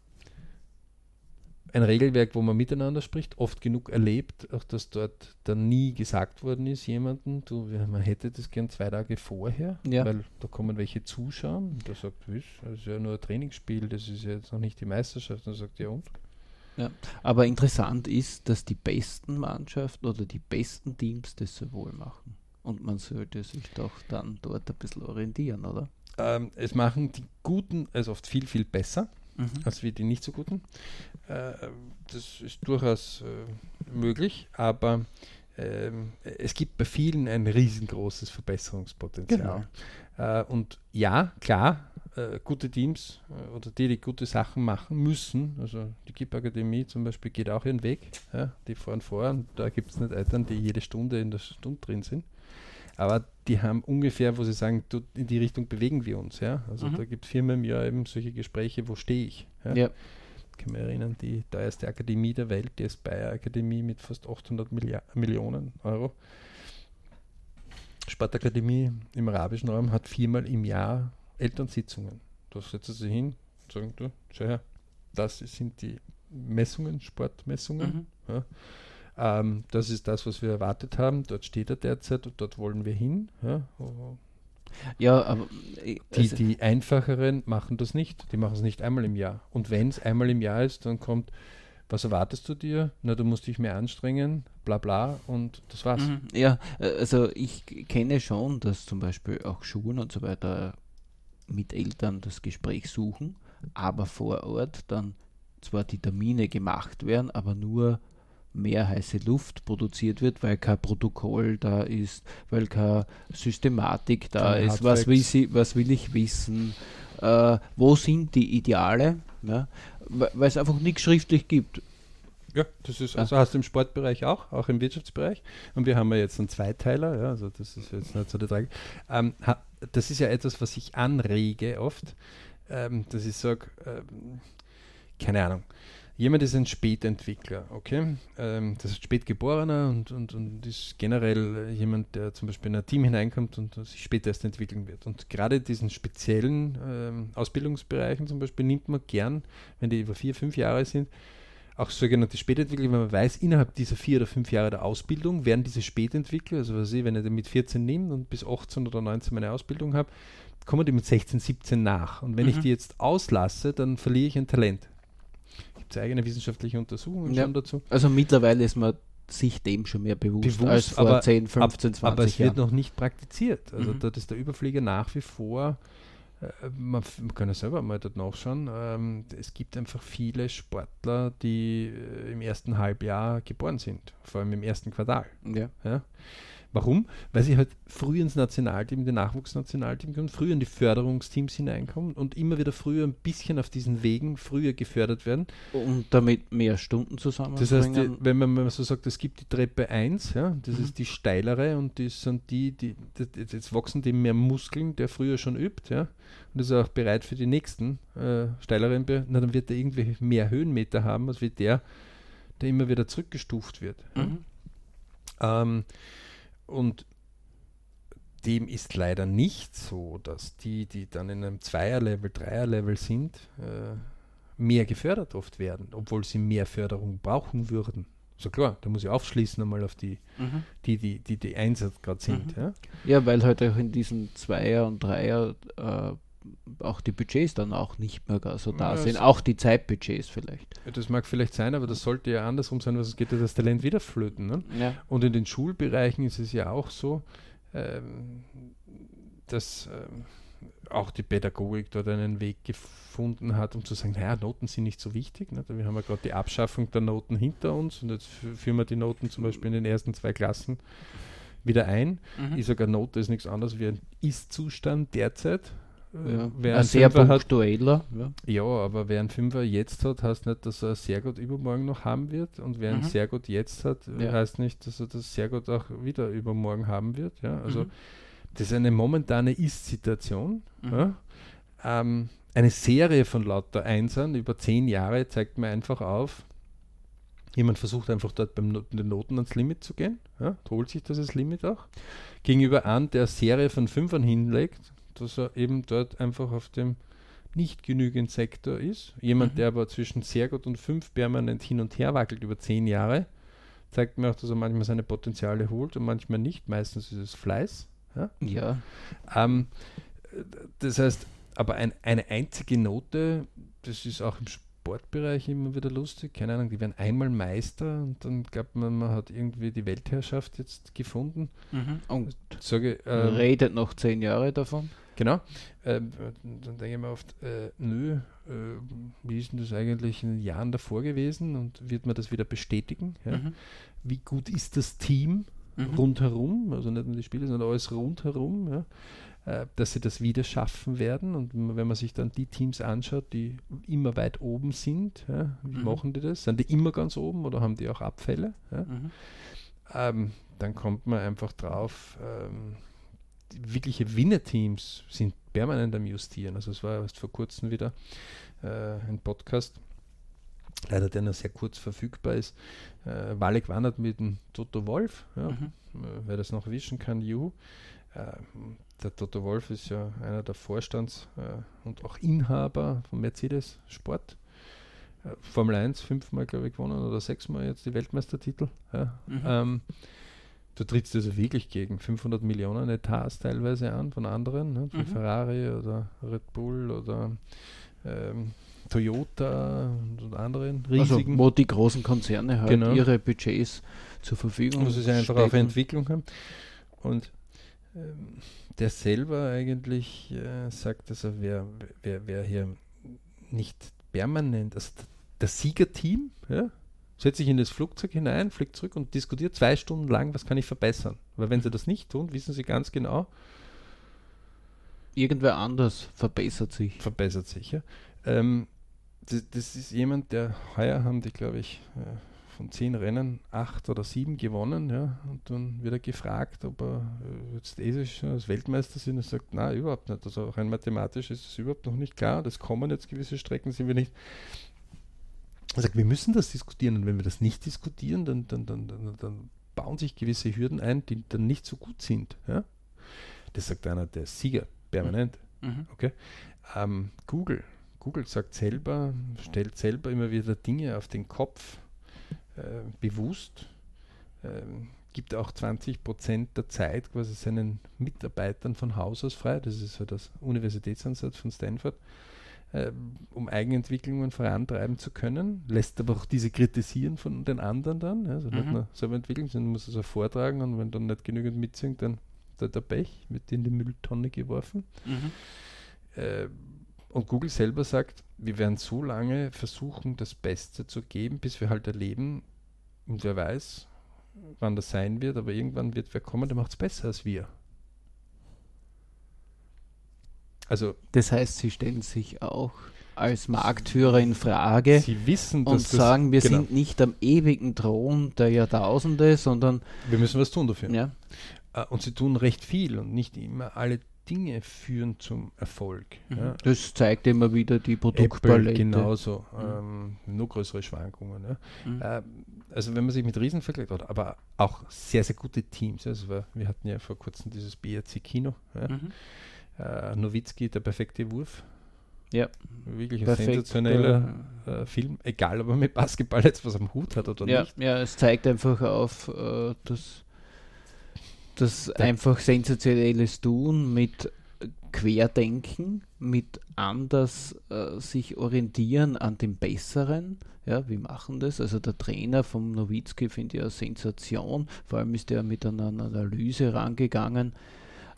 ein Regelwerk, wo man miteinander spricht, oft genug erlebt, auch dass dort dann nie gesagt worden ist, jemanden, du, man hätte das gern zwei Tage vorher, ja. weil da kommen welche zuschauen. Da sagt, das ist ja nur ein Trainingsspiel, das ist ja jetzt noch nicht die Meisterschaft. Dann sagt ja und. Ja, aber interessant ist, dass die besten Mannschaften oder die besten Teams das so wohl machen. Und man sollte sich doch dann dort ein bisschen orientieren, oder? Ähm, es machen die Guten es oft viel, viel besser mhm. als wie die nicht so guten. Äh, das ist durchaus äh, möglich, aber ähm, es gibt bei vielen ein riesengroßes Verbesserungspotenzial. Genau. Äh, und ja, klar, äh, gute Teams äh, oder die, die gute Sachen machen müssen, also die KIP Akademie zum Beispiel geht auch ihren Weg, ja, die fahren vor und da gibt es nicht Eltern, die jede Stunde in der Stunde drin sind. Aber die haben ungefähr, wo sie sagen, du, in die Richtung bewegen wir uns. Ja? Also mhm. da gibt es viermal im Jahr eben solche Gespräche, wo stehe ich. Ja? ja. Ich kann mich erinnern, die teuerste Akademie der Welt, die Aspire Akademie mit fast 800 Milliard Millionen Euro. Sportakademie im arabischen Raum hat viermal im Jahr Elternsitzungen. Da setzen sie hin und sagen, du, schau her, das sind die Messungen, Sportmessungen. Mhm. Ja. Ähm, das ist das, was wir erwartet haben. Dort steht er derzeit und dort wollen wir hin. Ja, ja aber die, also die einfacheren machen das nicht. Die machen es nicht einmal im Jahr. Und wenn es einmal im Jahr ist, dann kommt, was erwartest du dir? Na, du musst dich mehr anstrengen, bla bla und das war's. Mhm, ja, äh, also ich kenne schon, dass zum Beispiel auch Schulen und so weiter mit Eltern das Gespräch suchen, aber vor Ort dann zwar die Termine gemacht werden, aber nur mehr heiße Luft produziert wird, weil kein Protokoll da ist, weil keine Systematik da Kein ist. Was will, sie, was will ich wissen? Äh, wo sind die Ideale? Ja? Weil es einfach nichts schriftlich gibt. Ja, das ist, also hast du im Sportbereich auch, auch im Wirtschaftsbereich. Und wir haben ja jetzt einen Zweiteiler, ja, also das ist jetzt nicht so die Tragik. Ähm, das ist ja etwas, was ich anrege oft, ähm, dass ich sage, ähm, keine Ahnung, jemand ist ein Spätentwickler, okay? Ähm, das ist Spätgeborener und, und, und ist generell jemand, der zum Beispiel in ein Team hineinkommt und sich später erst entwickeln wird. Und gerade diesen speziellen ähm, Ausbildungsbereichen zum Beispiel nimmt man gern, wenn die über vier, fünf Jahre sind, auch sogenannte Spätentwickler, wenn man weiß, innerhalb dieser vier oder fünf Jahre der Ausbildung werden diese Spätentwickler, also was ich, wenn ich den mit 14 nehme und bis 18 oder 19 meine Ausbildung habe, kommen die mit 16, 17 nach. Und wenn mhm. ich die jetzt auslasse, dann verliere ich ein Talent. Gibt es eigene wissenschaftliche Untersuchungen ja. schon dazu? Also mittlerweile ist man sich dem schon mehr bewusst, bewusst als vor aber, 10, 15, 20 Jahren. Aber es wird noch nicht praktiziert. Also mhm. dort ist der Überflieger nach wie vor äh, man, man, kann ja selber mal dort nachschauen. Ähm, es gibt einfach viele Sportler, die äh, im ersten Halbjahr geboren sind, vor allem im ersten Quartal. Ja. ja? Warum? Weil sie halt früh ins Nationalteam, in den Nachwuchsnationalteam kommen, früh in die Förderungsteams hineinkommen und immer wieder früher ein bisschen auf diesen Wegen früher gefördert werden. Und damit mehr Stunden zusammen. Das heißt, die, wenn man so sagt, es gibt die Treppe 1, ja, das mhm. ist die steilere und das sind die, die, die, jetzt wachsen die mehr Muskeln, der früher schon übt, ja, und ist auch bereit für die nächsten äh, steileren, na, dann wird er irgendwie mehr Höhenmeter haben, als wie der, der immer wieder zurückgestuft wird. Mhm. Ja. Ähm, und dem ist leider nicht so, dass die, die dann in einem Zweier-Level, Dreier-Level sind, äh, mehr gefördert oft werden, obwohl sie mehr Förderung brauchen würden. So klar, da muss ich aufschließen einmal auf die, mhm. die, die, die, die Einsatz gerade sind. Mhm. Ja? ja, weil halt auch in diesen Zweier- und Dreier äh, auch die Budgets dann auch nicht mehr so da ja, sind, auch die Zeitbudgets vielleicht. Das mag vielleicht sein, aber das sollte ja andersrum sein, was es geht ja das Talent wieder flöten. Ne? Ja. Und in den Schulbereichen ist es ja auch so, ähm, dass ähm, auch die Pädagogik dort einen Weg gefunden hat, um zu sagen, naja, Noten sind nicht so wichtig. Ne? Wir haben ja gerade die Abschaffung der Noten hinter uns und jetzt führen wir die Noten zum Beispiel in den ersten zwei Klassen wieder ein. Mhm. Ich sage, Note ist nichts anderes wie ein Ist-Zustand derzeit. Ja, wer ein sehr punktueller. Ja. ja. aber wer einen Fünfer jetzt hat, heißt nicht, dass er sehr gut übermorgen noch haben wird. Und wer mhm. einen sehr gut jetzt hat, ja. heißt nicht, dass er das sehr gut auch wieder übermorgen haben wird. Ja, also mhm. das ist eine momentane Ist-Situation. Mhm. Ja. Ähm, eine Serie von lauter Einsern über zehn Jahre zeigt mir einfach auf, Jemand versucht einfach dort beim Not den Noten ans Limit zu gehen, ja, holt sich das als Limit auch. Gegenüber an, der Serie von Fünfern hinlegt, dass er eben dort einfach auf dem nicht genügend Sektor ist. Jemand, mhm. der aber zwischen sehr gut und fünf permanent hin und her wackelt über zehn Jahre, zeigt mir auch, dass er manchmal seine Potenziale holt und manchmal nicht. Meistens ist es Fleiß. Ja. ja. Ähm, das heißt, aber ein, eine einzige Note, das ist auch im Sportbereich immer wieder lustig. Keine Ahnung, die werden einmal Meister und dann glaubt man, man hat irgendwie die Weltherrschaft jetzt gefunden. Mhm. Und sage, ähm, redet noch zehn Jahre davon. Genau. Ähm, dann denke ich mir oft, äh, nö, äh, wie ist denn das eigentlich in den Jahren davor gewesen und wird man das wieder bestätigen? Ja? Mhm. Wie gut ist das Team mhm. rundherum, also nicht nur die Spiele, sondern alles rundherum, ja? äh, dass sie das wieder schaffen werden? Und wenn man sich dann die Teams anschaut, die immer weit oben sind, ja? wie mhm. machen die das? Sind die immer ganz oben oder haben die auch Abfälle? Ja? Mhm. Ähm, dann kommt man einfach drauf, ähm, wirkliche Winner-Teams sind permanent am Justieren. Also es war erst vor kurzem wieder äh, ein Podcast, leider der noch sehr kurz verfügbar ist. Äh, Walek wandert mit dem Toto Wolf, ja, mhm. Äh, wer das noch wischen kann, juhu. Äh, der Toto Wolf ist ja einer der Vorstands- äh, und auch Inhaber von Mercedes Sport. Äh, Formel 1 fünfmal, glaube ich, gewonnen oder sechsmal jetzt die Weltmeistertitel. Ja. Mhm. Ähm, Du trittst also wirklich gegen 500 Millionen Etats teilweise an von anderen, ne, mhm. Ferrari oder Red Bull oder ähm, Toyota und anderen also, riesigen. Also, wo die großen Konzerne halt genau. ihre Budgets zur Verfügung Muss es einfach auf Entwicklung haben. Und ähm, der selber eigentlich äh, sagt, also wer, wer, wer hier nicht permanent, also das Siegerteam, ja, setzt sich in das Flugzeug hinein, fliegt zurück und diskutiert zwei Stunden lang, was kann ich verbessern. Weil wenn sie das nicht tun, wissen sie ganz genau, irgendwer anders verbessert sich. Verbessert sich, ja. Ähm, das, das, ist jemand, der heuer haben die, glaube ich, von zehn Rennen acht oder sieben gewonnen, ja, und dann wird er gefragt, ob er äh, jetzt eh als Weltmeister sind. Er sagt, nein, überhaupt nicht. Also rein mathematisch ist es überhaupt noch nicht klar. Das kommen jetzt gewisse Strecken, sind wir nicht. Er sagt, wir müssen das diskutieren und wenn wir das nicht diskutieren, dann, dann, dann, dann, dann bauen sich gewisse Hürden ein, die dann nicht so gut sind. Ja? Das sagt einer der Sieger, permanent. Mhm. Okay? Ähm, Google. Google sagt selber, stellt selber immer wieder Dinge auf den Kopf, äh, bewusst, äh, gibt auch 20 Prozent der Zeit quasi seinen Mitarbeitern von Haus aus frei. Das ist so das Universitätsansatz von Stanford, äh, um Eigenentwicklungen vorantreiben zu können. Lässt aber auch diese kritisieren von den anderen dann. Also mhm. nicht nur selber entwickeln, sondern muss es auch vortragen und wenn dann nicht genügend mitsingt, dann ist der Pech, wird in die Mülltonne geworfen. Mhm. Äh, und Google selber sagt, wir werden so lange versuchen, das Beste zu geben, bis wir halt erleben, und wer weiß, wann das sein wird, aber irgendwann wird wer kommen, der macht es besser als wir. Also, das heißt, sie stellen sich auch als Marktführer in Frage sie wissen, und sagen, wir genau. sind nicht am ewigen Thron der Jahrtausende, sondern wir müssen was tun dafür. Ja. Äh, und sie tun recht viel und nicht immer alle Dinge führen zum Erfolg. Mhm. Ja. Das zeigt immer wieder die Produktpalette. genauso, mhm. ähm, nur größere Schwankungen. Ja. Mhm. Äh, also wenn man sich mit Riesen vergleicht, aber auch sehr, sehr gute Teams. Also wir hatten ja vor kurzem dieses BRC Kino. Ja. Äh, Nowitzki, der perfekte Wurf. Ja. Wirklich ein Perfekt, sensationeller äh, Film, egal ob er mit Basketball jetzt was am Hut hat oder ja, nicht. Ja, es zeigt einfach auf, äh, dass das einfach sensationelles Tun mit Querdenken, mit anders äh, sich orientieren an dem Besseren. Ja, wir machen das. Also der Trainer vom Nowitzki finde ich eine Sensation. Vor allem ist er mit einer Analyse rangegangen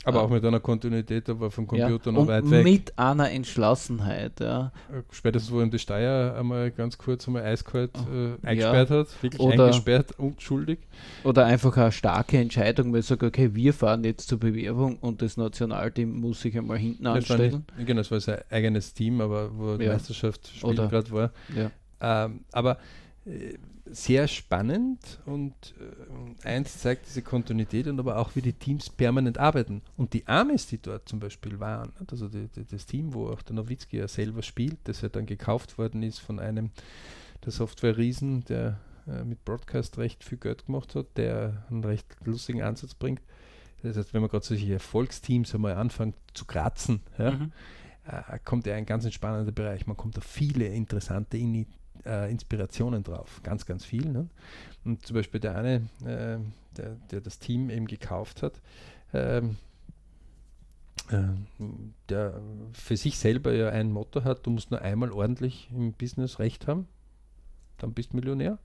aber auch mit einer Kontinuität, aber vom Computer ja, noch weit weg. Mit einer Entschlossenheit, ja. Äh, spätestens, wo ihm die Steier einmal ganz kurz einmal eiskalt äh, eingesperrt ja. hat, wirklich oder, eingesperrt, unschuldig. Oder einfach eine starke Entscheidung, weil er sagt, okay, wir fahren jetzt zur Bewerbung und das Nationalteam muss sich einmal hinten das anstellen. Nicht, genau, das war sein eigenes Team, aber wo die Meisterschaft gerade war. Ähm, aber äh, sehr spannend und äh, eins zeigt diese Kontinuität und aber auch, wie die Teams permanent arbeiten. Und die Amis, die dort zum Beispiel waren, also die, die, das Team, wo auch der Nowitzki ja selber spielt, das ja dann gekauft worden ist von einem der Software-Riesen, der äh, mit Broadcast recht viel Geld gemacht hat, der einen recht lustigen Ansatz bringt. Das heißt, wenn man gerade solche Erfolgsteams einmal anfängt zu kratzen, ja, mhm. äh, kommt ja ein ganz spannender Bereich. Man kommt auf viele interessante Initiativen äh, Inspirationen drauf, ganz, ganz viel. Ne? Und zum Beispiel der eine, äh, der, der, das Team eben gekauft hat, ähm, äh, der für sich selber ja ein Motto hat, du musst nur einmal ordentlich im Business recht haben, dann bist du Millionär.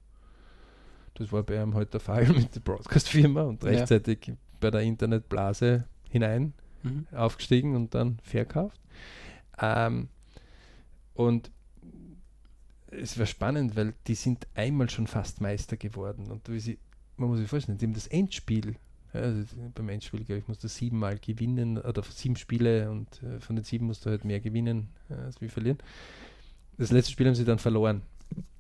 Das war bei ihm heute halt der Fall (laughs) mit der Broadcast-Firma und rechtzeitig ja. bei der Internetblase hinein mhm. aufgestiegen und dann verkauft. Ähm, und es war spannend, weil die sind einmal schon fast Meister geworden. Und sie, man muss sich vorstellen, die haben das Endspiel, also beim Endspiel, glaube ich, musst du siebenmal gewinnen oder sieben Spiele und äh, von den sieben musst du halt mehr gewinnen äh, als wir verlieren. Das letzte Spiel haben sie dann verloren.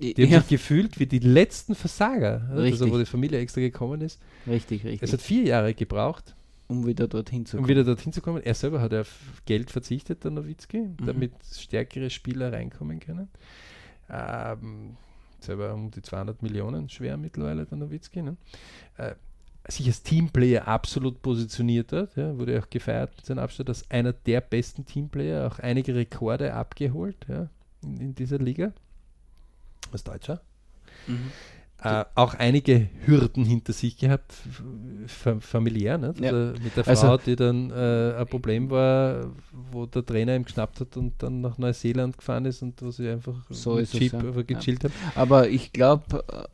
Die haben ja. sich gefühlt wie die letzten Versager, also wo die Familie extra gekommen ist. Richtig, richtig. Es hat vier Jahre gebraucht. Um wieder dorthin zu kommen. Um wieder dorthin zu kommen. Er selber hat auf Geld verzichtet, der Nowitzki, mhm. damit stärkere Spieler reinkommen können. Ähm, selber um die 200 Millionen schwer mittlerweile, der Nowitzki. Ne? Äh, sich als Teamplayer absolut positioniert hat, ja, wurde auch gefeiert mit seinem Abschluss als einer der besten Teamplayer, auch einige Rekorde abgeholt ja, in, in dieser Liga. Als Deutscher. Mhm äh, auch einige Hürden hinter sich gehabt, familiär, ne? ja. also mit der also Frau, also, die dann äh, ein Problem war, wo der Trainer ihm geschnappt hat und dann nach Neuseeland gefahren ist und wo sie einfach so mit Chip es, ja. gechillt ja. haben. Aber ich glaube, äh,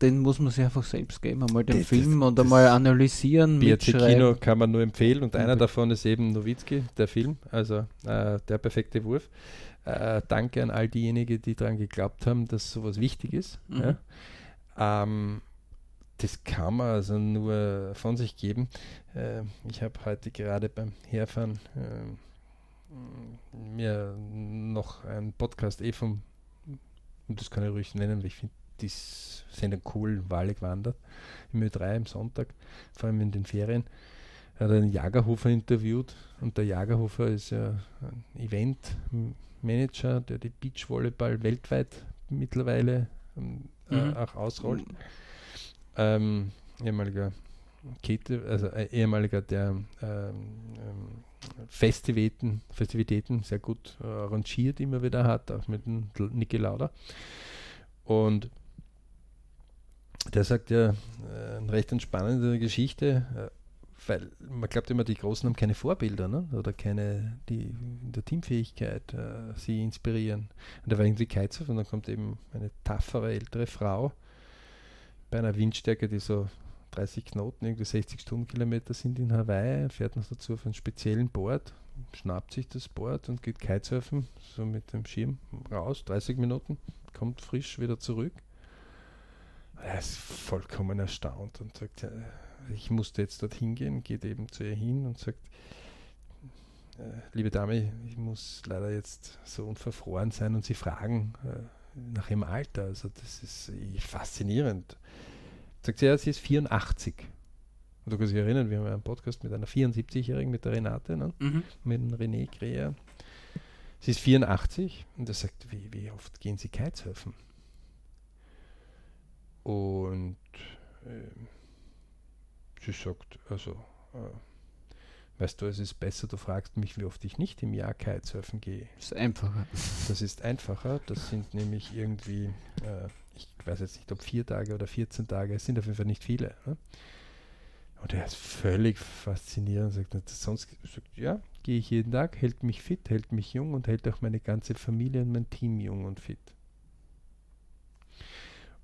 den muss man sich einfach selbst geben, einmal den das, Film das, und einmal analysieren. BRC Kino kann man nur empfehlen und einer davon ist eben Nowitzki, der Film, also äh, der perfekte Wurf. Äh, danke an all diejenigen, die daran geglaubt haben, dass sowas wichtig ist. Mhm. Ja. Ähm, das kann man also nur von sich geben. Äh, ich habe heute gerade beim Herfahren äh, mir noch einen Podcast eh vom, und das kann ich ruhig nennen, weil ich finde die sind in coolen Wale gewandert, im Ö3 am Sonntag, vor allem in den Ferien. Er hat einen Jagerhofer interviewt und der Jagerhofer ist ja ein Eventmanager, der die Beachvolleyball weltweit mittlerweile ähm, äh, mhm. auch ausrollt. Ähm, ehemaliger Kete, also äh, ehemaliger, der ähm, ähm, Festivitäten, Festivitäten sehr gut äh, arrangiert immer wieder hat, auch mit dem Niki Lauda. Und der sagt ja, äh, eine recht entspannende Geschichte, äh, weil man glaubt immer, die Großen haben keine Vorbilder ne? oder keine, die in der Teamfähigkeit äh, sie inspirieren. Und da war irgendwie Kitesurf und dann kommt eben eine taffere ältere Frau bei einer Windstärke, die so 30 Knoten, irgendwie 60 Stundenkilometer sind in Hawaii, fährt noch dazu auf einem speziellen Board, schnappt sich das Board und geht Kitesurfen, so mit dem Schirm raus, 30 Minuten, kommt frisch wieder zurück. Er ist vollkommen erstaunt und sagt, ja, ich musste jetzt dorthin gehen, geht eben zu ihr hin und sagt, äh, liebe Dame, ich muss leider jetzt so unverfroren sein und Sie fragen äh, nach Ihrem Alter. Also das ist faszinierend. Sagt sie, ja, sie ist 84. Und du kannst dich erinnern, wir haben einen Podcast mit einer 74-Jährigen, mit der Renate, ne? mhm. mit dem René Greer. Sie ist 84 und er sagt, wie, wie oft gehen Sie Kitesurfen? Und äh, sie sagt, also, äh, weißt du, es ist besser, du fragst mich, wie oft ich nicht im Jahr Kitesurfen gehe. Das ist einfacher. Das ist einfacher. Das sind nämlich irgendwie äh, ich weiß jetzt nicht, ob vier Tage oder 14 Tage, es sind auf jeden Fall nicht viele. Ne? Und er ist völlig faszinierend und sagt, sonst sagt, ja, gehe ich jeden Tag, hält mich fit, hält mich jung und hält auch meine ganze Familie und mein Team jung und fit.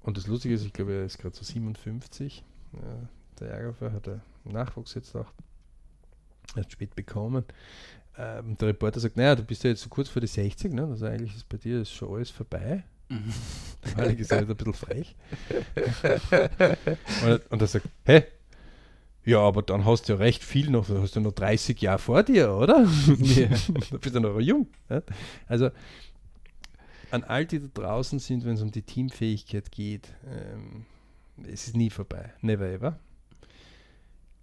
Und das Lustige ist, ich glaube, er ist gerade so 57. Ja, der Ärger hat Nachwuchs jetzt auch erst spät bekommen. Ähm, der Reporter sagt, naja, du bist ja jetzt so kurz vor die 60, ne? also eigentlich ist bei dir ist schon alles vorbei. Mhm. (laughs) Weil ich gesagt ein bisschen frech. (laughs) und, und er sagt, hä? Ja, aber dann hast du ja recht viel noch, du hast ja noch 30 Jahre vor dir, oder? (laughs) Ja. du bist ja noch jung. Ja? Also an all die da draußen sind, wenn es um die Teamfähigkeit geht, ähm, es ist nie vorbei. Never ever.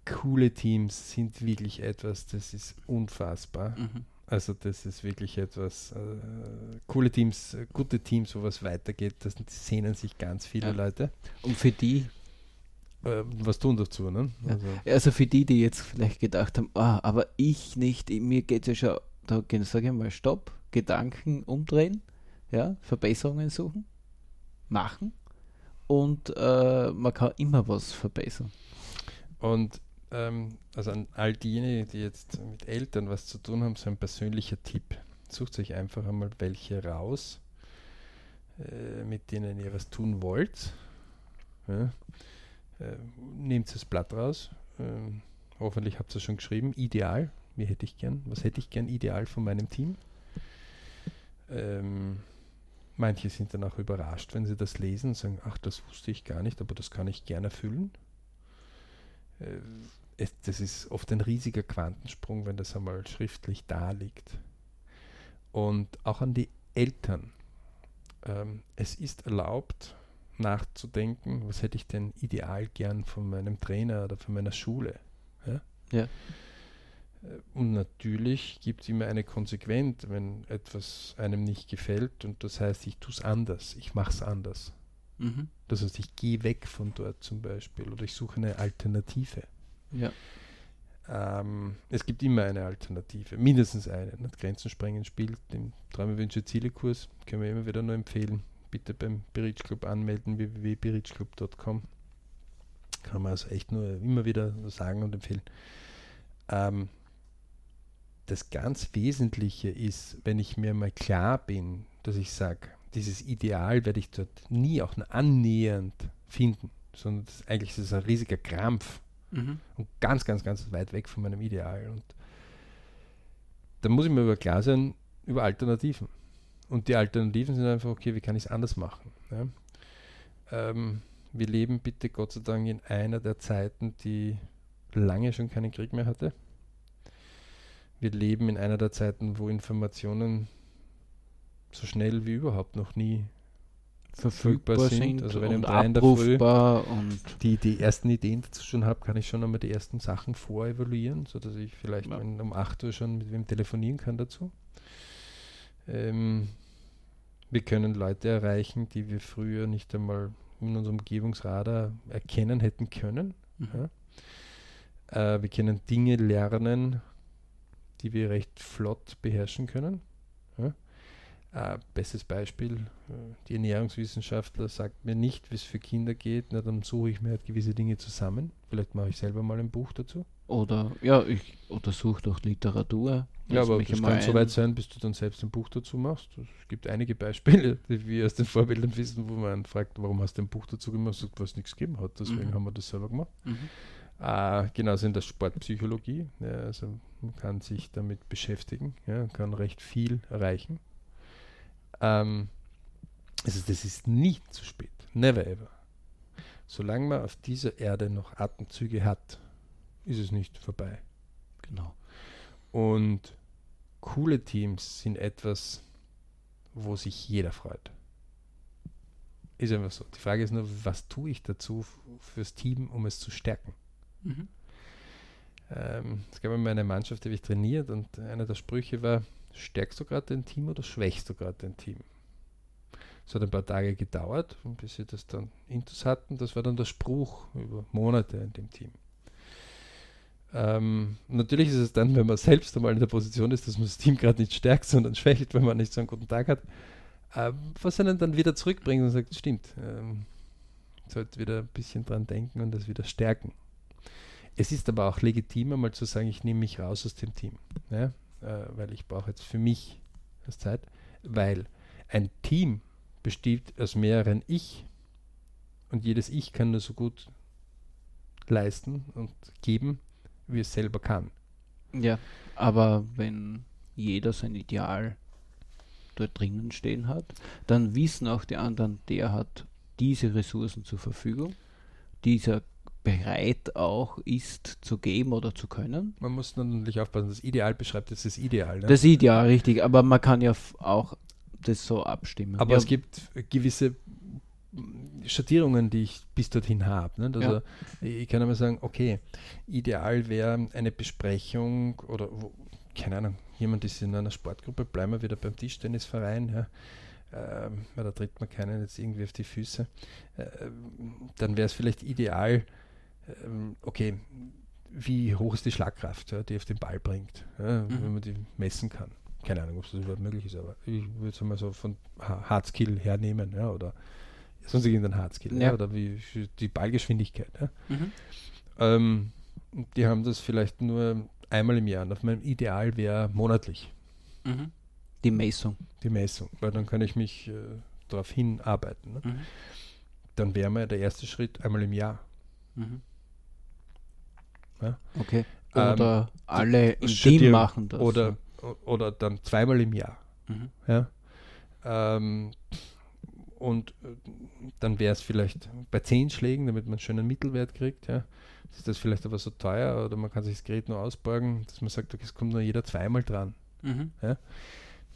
Coole Teams sind wirklich etwas, das ist unfassbar. Mhm. Also das ist wirklich etwas, äh, coole Teams, äh, gute Teams, wo was weitergeht, das sehnen sich ganz viele ja. Leute. Und für die, äh, was tun dazu, ne? Also. also. für die, die jetzt vielleicht gedacht haben, ah, aber ich nicht, mir geht es ja schon, da sage ich mal, Stopp, Gedanken umdrehen, ja, Verbesserungen suchen, machen und äh, man kann immer was verbessern. Und ähm, also an all diejenigen, die jetzt mit Eltern was zu tun haben, so ein persönlicher Tipp. Sucht euch einfach einmal welche raus, äh, mit denen ihr was tun wollt. Ja. Äh, nehmt das Blatt raus. Ähm, hoffentlich habt ihr es schon geschrieben. Ideal. Wie hätte ich gern? Was hätte ich gern ideal von meinem Team? Ähm, manche sind dann auch überrascht, wenn sie das lesen und sagen, ach, das wusste ich gar nicht, aber das kann ich gern erfüllen. Äh, es, das ist oft ein riesiger Quantensprung, wenn das einmal schriftlich da liegt. Und auch an die Eltern. Ähm, es ist erlaubt, nachzudenken, was hätte ich denn ideal gern von meinem Trainer oder von meiner Schule. Ja. ja. Äh, und natürlich gibt es immer eine Konsequenz, wenn etwas einem nicht gefällt und das heißt, ich tue es anders, ich mache es anders. Mhm. Das heißt, ich gehe weg von dort zum Beispiel oder ich suche eine Alternative. Ja. Ähm, es gibt immer eine Alternative, mindestens eine. Nicht? Grenzen sprengen spielt im Träume, Wünsche, Ziele-Kurs, können wir immer wieder nur empfehlen. Bitte beim Beritsch Club anmelden, www.beritschclub.com. Kann man also echt nur immer wieder sagen und empfehlen. Ähm, das ganz Wesentliche ist, wenn ich mir mal klar bin, dass ich sage, dieses Ideal werde ich dort nie auch nur annähernd finden, sondern das, eigentlich ist es ein riesiger Krampf Mhm. Und ganz, ganz, ganz weit weg von meinem Ideal. Und da muss ich mir über klar sein, über Alternativen. Und die Alternativen sind einfach, okay, wie kann ich es anders machen? Ja? Ähm, wir leben bitte Gott sei Dank in einer der Zeiten, die lange schon keinen Krieg mehr hatte. Wir leben in einer der Zeiten, wo Informationen so schnell wie überhaupt noch nie verfügbar, verfügbar sind, also wenn und abrufbar und die, die ersten Ideen dazu schon habe, kann ich schon einmal die ersten Sachen vorevaluieren, sodass ich vielleicht ja. um 8 Uhr schon mit wem telefonieren kann dazu. Ähm, wir können Leute erreichen, die wir früher nicht einmal in unserem Umgebungsradar erkennen hätten können. Mhm. Ja. Äh, wir können Dinge lernen, die wir recht flott beherrschen können. Ja. Äh, bestes Beispiel, die Ernährungswissenschaftler sagt mir nicht, wie es für Kinder geht, na, dann suche ich mir halt gewisse Dinge zusammen. Vielleicht mache ich selber mal ein Buch dazu. Oder ja, ich untersuche doch Literatur. Ja, aber es kann so weit sein, bis du dann selbst ein Buch dazu machst. Es gibt einige Beispiele, die wir aus den Vorbildern wissen, wo man fragt, warum hast du ein Buch dazu gemacht, was es nichts gegeben hat. Deswegen mhm. haben wir das selber gemacht. Mhm. Äh, genauso in der Sportpsychologie. Ja, also man kann sich damit beschäftigen, ja, kann recht viel erreichen. Ähm, also das ist nie zu spät. Never ever. Solange man auf dieser Erde noch Atemzüge hat, ist es nicht vorbei. Genau. Und coole Teams sind etwas, wo sich jeder freut. Ist einfach so. Die Frage ist nur, was tue ich dazu fürs Team, um es zu stärken? Mhm. Ähm, es gab einmal eine Mannschaft, die habe ich trainiert und einer der Sprüche war, stärkst du gerade dein Team oder schwächst du gerade dein Team? Es hat ein paar Tage gedauert, bis sie das dann intus hatten. Das war dann der Spruch über Monate in dem Team. Ähm, natürlich ist es dann, wenn man selbst einmal in der Position ist, dass man das Team gerade nicht stärkt, sondern schwächt, wenn man nicht so einen guten Tag hat, äh, was einen dann wieder zurückbringt und sagt, stimmt, ähm, sollte wieder ein bisschen dran denken und das wieder stärken. Es ist aber auch legitim, einmal zu sagen, ich nehme mich raus aus dem Team. Ja? Äh, weil ich brauche jetzt für mich das Zeit, weil ein Team besteht aus mehreren Ich und jedes Ich kann nur so gut leisten und geben, wie es selber kann. Ja, aber wenn jeder sein Ideal dort drinnen stehen hat, dann wissen auch die anderen, der hat diese Ressourcen zur Verfügung, dieser bereit auch ist zu geben oder zu können. Man muss natürlich aufpassen, das Ideal beschreibt jetzt das Ideal. Ne? Das Ideal, richtig, aber man kann ja auch das so abstimmen. Aber ja. es gibt gewisse Schattierungen, die ich bis dorthin habe. Ne? Also ja. ich kann einmal sagen, okay, ideal wäre eine Besprechung oder wo, keine Ahnung, jemand ist in einer Sportgruppe, bleiben wir wieder beim Tischtennisverein, ja, ähm, da tritt man keinen jetzt irgendwie auf die Füße, äh, dann wäre es vielleicht ideal, ähm, okay, wie hoch ist die Schlagkraft, die auf den Ball bringt, mhm. wenn man die messen kann. Keine Ahnung, ob das überhaupt möglich ist, aber ich würde es mal so von Hardskill hernehmen, ja, oder sonst irgendein Hardskill, ja. ja. oder wie die Ballgeschwindigkeit. Ja. Mhm. Ähm, die haben das vielleicht nur einmal im Jahr. Und auf meinem Ideal wäre monatlich. Mhm. Die Messung. Die Messung, weil dann kann ich mich äh, darauf hinarbeiten. Ne? Mhm. Dann wäre mal der erste Schritt einmal im Jahr. Ja? Okay. Oder ähm, alle im Team machen das. Oder, oder dann zweimal im Jahr. Mhm. Ja? Ähm, und äh, dann wäre es vielleicht bei zehn Schlägen, damit man einen schönen Mittelwert kriegt. Ja? Ist das vielleicht aber so teuer oder man kann sich das Gerät nur ausborgen, dass man sagt, okay, es kommt nur jeder zweimal dran. Mhm. Ja?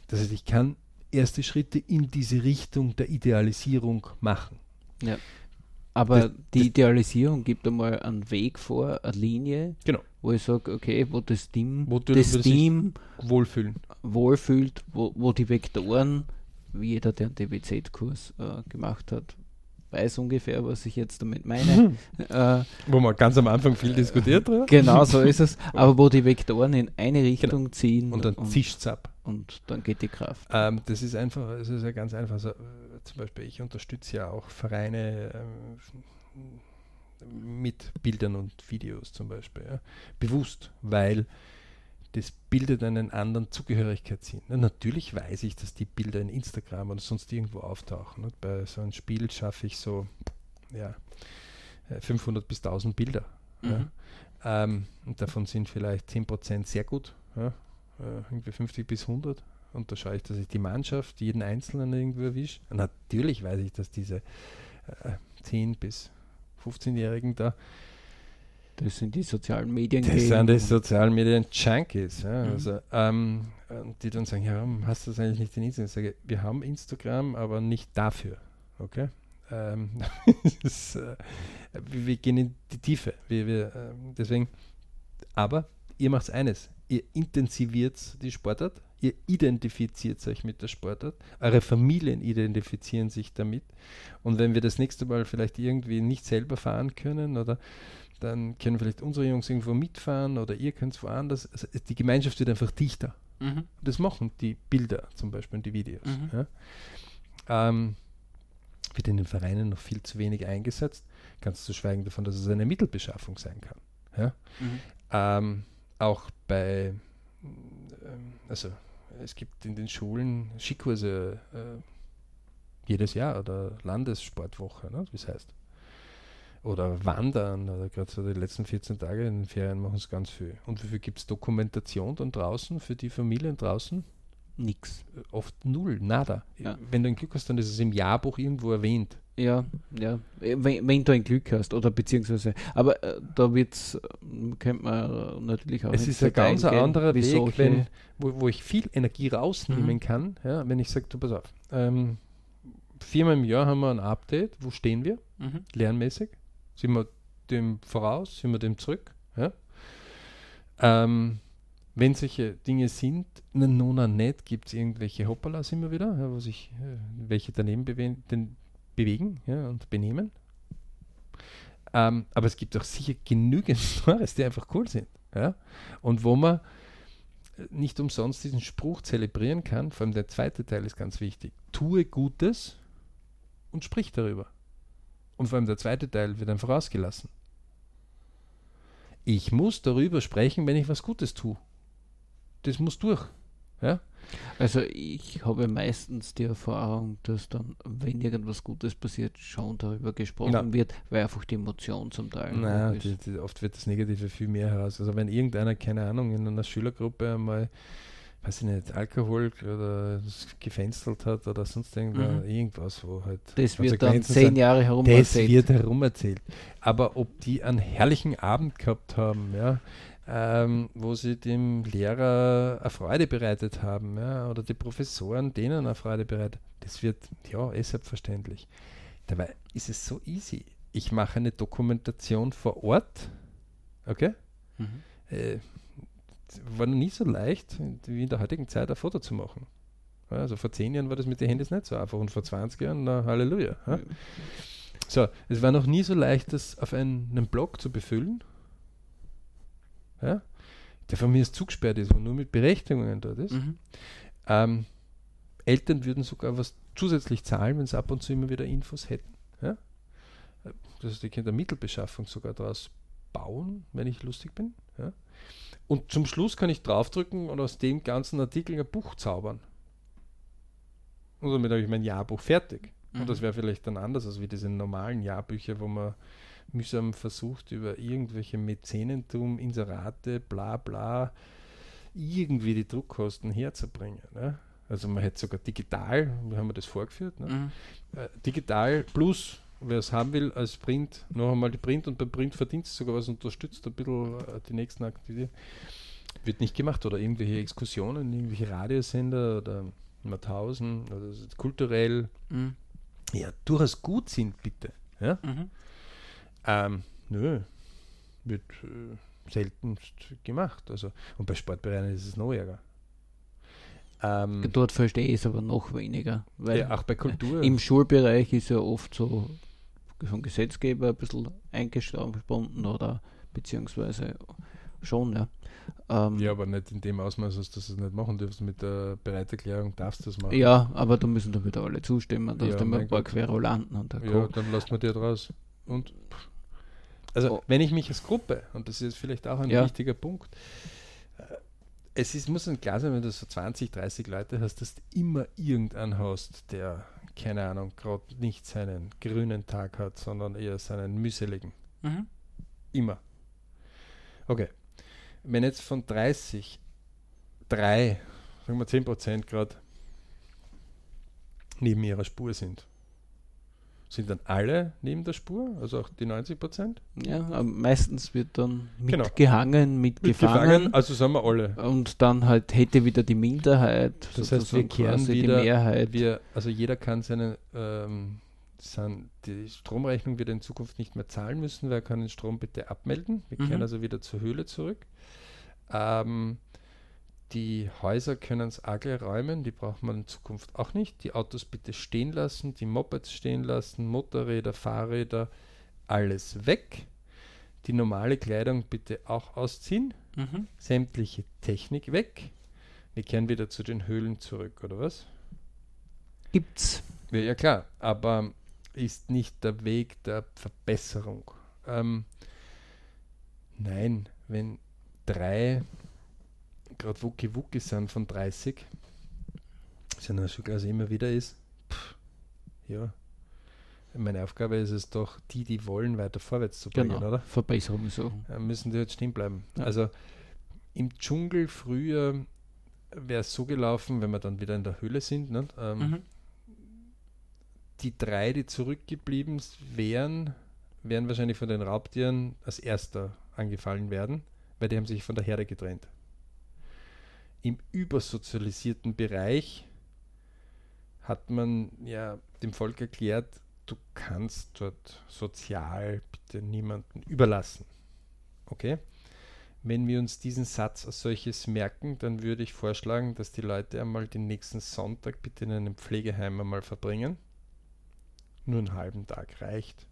Das heißt, ich kann erste Schritte in diese Richtung der Idealisierung machen. Ja. Aber das, die Idealisierung gibt einmal einen Weg vor, eine Linie, genau. wo ich sage, okay, wo das Team, wo das Team wohlfühlen. wohlfühlt, wo, wo die Vektoren, wie jeder, der einen DBZ-Kurs äh, gemacht hat, weiß ungefähr, was ich jetzt damit meine. (laughs) äh, wo man ganz am Anfang viel diskutiert hat. Genau, so ist es. (laughs) Aber wo die Vektoren in eine Richtung genau. ziehen. Und dann zischt es ab. Und dann geht die Kraft. Ähm, das ist einfach, es ist ja ganz einfach. Also, zum Beispiel, ich unterstütze ja auch Vereine ähm, mit Bildern und Videos zum Beispiel. Ja, bewusst, weil das bildet einen anderen Zugehörigkeitssinn. Ja, natürlich weiß ich, dass die Bilder in Instagram oder sonst irgendwo auftauchen. Nicht? Bei so einem Spiel schaffe ich so ja, 500 äh, bis 1000 Bilder. Mhm. Ja. Ähm, und davon sind vielleicht 10% sehr gut, ja, äh, irgendwie 50 bis 100 und da schaue ich, dass ich die Mannschaft, jeden Einzelnen irgendwo erwische. Natürlich weiß ich, dass diese äh, 10- bis 15-Jährigen da das sind die sozialen Medien. Das sind die sozialen Medien Junkies. Ja, mhm. also, ähm, die dann sagen, ja, hast du das eigentlich nicht in Instagram? Ich sage, wir haben Instagram, aber nicht dafür. okay? Ähm, (laughs) ist, äh, wir, wir, gehen in die Tiefe. Wir, wir, äh, deswegen, aber ihr macht eines, ihr intensiviert die Sportart, ihr identifiziert euch mit der Sportart, eure Familien identifizieren sich damit. Und wenn wir das nächste Mal vielleicht irgendwie nicht selber fahren können oder dann können vielleicht unsere Jungs irgendwo mitfahren oder ihr könnt es woanders. Also die Gemeinschaft wird einfach dichter. Mhm. Das machen die Bilder zum Beispiel und die Videos. Mhm. Ja. Ähm, wird in den Vereinen noch viel zu wenig eingesetzt, ganz zu schweigen davon, dass es eine Mittelbeschaffung sein kann. Ja? Mhm. Ähm, auch bei, ähm, also es gibt in den Schulen Skikurse äh, jedes Jahr oder Landessportwoche, ne, wie es heißt. Oder Wandern, oder gerade so die letzten 14 Tage in den Ferien machen es ganz viel. Und wie viel gibt es Dokumentation dann draußen für die Familien draußen? Nix. Oft null, nada. Ja. Wenn du ein Glück hast, dann ist es im Jahrbuch irgendwo erwähnt. Ja, ja. Wenn, wenn du ein Glück hast, oder beziehungsweise, aber äh, da wird's, kennt man natürlich auch. Es ist ein ganz eingehen, anderer Weg, wenn, wo, wo ich viel Energie rausnehmen mhm. kann, ja, wenn ich sage, du pass auf, ähm, viermal im Jahr haben wir ein Update, wo stehen wir, mhm. lernmäßig, sind wir dem voraus, sind wir dem zurück, ja. Ähm, wenn solche Dinge sind, Nona nicht, gibt es irgendwelche Hoppalas immer wieder, ja, wo sich äh, welche daneben bewegen, den, bewegen ja, und benehmen. Ähm, aber es gibt auch sicher genügend (laughs) Stories, die einfach cool sind. Ja? Und wo man nicht umsonst diesen Spruch zelebrieren kann, vor allem der zweite Teil ist ganz wichtig. Tue Gutes und sprich darüber. Und vor allem der zweite Teil wird einfach ausgelassen. Ich muss darüber sprechen, wenn ich was Gutes tue das muss durch. Ja? Also ich habe meistens die Erfahrung, dass dann, wenn irgendwas Gutes passiert, schon darüber gesprochen ja. wird, weil einfach die Emotion zum Teil naja, die, die, oft wird das Negative viel mehr heraus. Also wenn irgendeiner, keine Ahnung, in einer Schülergruppe einmal weiß ich nicht, Alkohol oder gefenstelt hat oder sonst irgendwas, mhm. irgendwas, wo halt. Das wird dann zehn Jahre herum das erzählt. Das wird herum erzählt. Aber ob die einen herrlichen Abend gehabt haben, ja, ähm, wo sie dem Lehrer eine Freude bereitet haben ja, oder die Professoren denen eine Freude bereitet. Das wird, ja, eh selbstverständlich. Dabei ist es so easy. Ich mache eine Dokumentation vor Ort, okay? Mhm. Äh, war noch nie so leicht, wie in der heutigen Zeit ein Foto zu machen. Also vor zehn Jahren war das mit den Handys nicht so einfach und vor 20 Jahren, na Halleluja. Ja? So, es war noch nie so leicht, das auf einen, einen Blog zu befüllen ja, der von mir ist zugesperrt ist und nur mit Berechtigungen dort ist. Mhm. Ähm, Eltern würden sogar was zusätzlich zahlen, wenn sie ab und zu immer wieder Infos hätten. Ja? Das heißt, ich könnte Mittelbeschaffung sogar daraus bauen, wenn ich lustig bin. Ja? Und zum Schluss kann ich draufdrücken und aus dem ganzen Artikel ein Buch zaubern. Und damit habe ich mein Jahrbuch fertig. Mhm. Und das wäre vielleicht dann anders als wie diese normalen Jahrbücher, wo man mühsam versucht, über irgendwelche Mäzenentum, Inserate, bla bla, irgendwie die Druckkosten herzubringen. Ne? Also man hätte sogar digital, wie haben wir das vorgeführt, ne? mhm. äh, digital plus, wer es haben will, als Print, noch einmal die Print und beim Print verdient es sogar was unterstützt, ein bisschen äh, die nächsten Aktivitäten. Wird nicht gemacht oder irgendwelche Exkursionen, irgendwelche Radiosender oder Mauthausen oder kulturell mhm. ja durchaus gut sind, bitte. Ja? Mhm. Ähm, nö, wird äh, seltenst gemacht. Also, und bei Sportbereichen ist es noch ärger. Ähm, Dort verstehe ich es aber noch weniger. Weil ja, auch bei Kultur. Im Schulbereich ist ja oft so vom Gesetzgeber ein bisschen eingebunden oder beziehungsweise schon, ja. Ähm, ja, aber nicht in dem Ausmaß, dass du das nicht machen dürfen. Mit der Bereiterklärung darfst du das machen. Ja, aber da müssen dann wieder alle zustimmen. Da ja, hast du immer ein paar Querulanten und der Ja, dann lassen wir dir draus. Und also oh. wenn ich mich als Gruppe, und das ist vielleicht auch ein ja. wichtiger Punkt, äh, es ist, muss ein klar sein, wenn du so 20, 30 Leute hast, dass du immer irgendeinen hast, der, keine Ahnung, gerade nicht seinen grünen Tag hat, sondern eher seinen mühseligen. Mhm. Immer. Okay. Wenn jetzt von 30 drei, sagen wir 10 Prozent gerade neben ihrer Spur sind, sind dann alle neben der Spur, also auch die 90 Prozent? Ja, meistens wird dann mitgehangen, genau. mitgefangen. also sagen wir alle. Und dann halt hätte wieder die Minderheit. Das heißt, wir kehren wieder, die Mehrheit. Wir, also jeder kann seine ähm, sind, die Stromrechnung wird in Zukunft nicht mehr zahlen müssen, weil er kann den Strom bitte abmelden. Wir mhm. kehren also wieder zur Höhle zurück. Ähm, die Häuser können es auch gleich räumen, die braucht man in Zukunft auch nicht. Die Autos bitte stehen lassen, die Mopeds stehen lassen, Motorräder, Fahrräder, alles weg. Die normale Kleidung bitte auch ausziehen. Mhm. Sämtliche Technik weg. Wir kehren wieder zu den Höhlen zurück, oder was? Gibt's. Ja, ja klar, aber ist nicht der Weg der Verbesserung. Ähm, nein, wenn drei gerade Wucki Wucki sind von 30, was ja quasi immer wieder ist, pff, ja, meine Aufgabe ist es doch, die, die wollen, weiter vorwärts zu bringen, genau. oder? Verbesserung so. Ja, müssen die jetzt stehen bleiben. Ja. Also im Dschungel früher wäre es so gelaufen, wenn wir dann wieder in der Höhle sind, ne? ähm, mhm. die drei, die zurückgeblieben wären, wären wahrscheinlich von den Raubtieren als erster angefallen werden, weil die haben sich von der Herde getrennt im übersozialisierten Bereich hat man ja dem Volk erklärt, du kannst dort sozial bitte niemanden überlassen. Okay? Wenn wir uns diesen Satz als solches merken, dann würde ich vorschlagen, dass die Leute einmal den nächsten Sonntag bitte in einem Pflegeheim einmal verbringen. Nur einen halben Tag reicht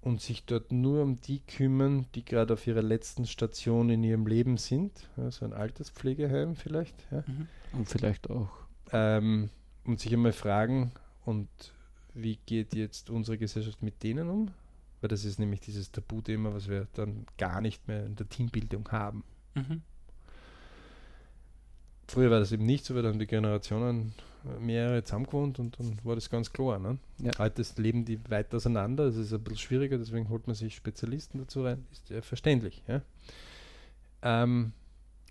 und sich dort nur um die kümmern, die gerade auf ihrer letzten Station in ihrem Leben sind. Also ein Alterspflegeheim vielleicht. Ja. Mhm. Und vielleicht auch. Ähm, und sich einmal fragen, und wie geht jetzt unsere Gesellschaft mit denen um? Weil das ist nämlich dieses Tabuthema, was wir dann gar nicht mehr in der Teambildung haben. Mhm. Früher war das eben nicht so, weil dann die Generationen mehrere zusammengewohnt und dann war das ganz klar. Ne? Ja. Heute leben die weit auseinander, es ist ein bisschen schwieriger, deswegen holt man sich Spezialisten dazu rein, ist ja verständlich. Ja? Ähm,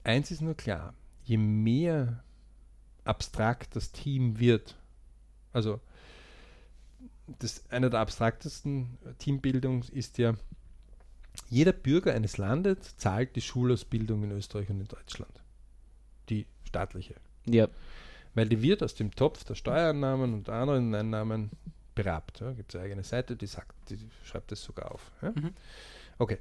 eins ist nur klar, je mehr abstrakt das Team wird, also das, eine der abstraktesten Teambildungen ist ja, jeder Bürger eines Landes zahlt die Schulausbildung in Österreich und in Deutschland. Die staatliche. Ja weil die wird aus dem Topf der Steuereinnahmen und anderen Einnahmen berabt. Ja, Gibt es eine eigene Seite, die sagt, die schreibt das sogar auf. Ja? Mhm. Okay.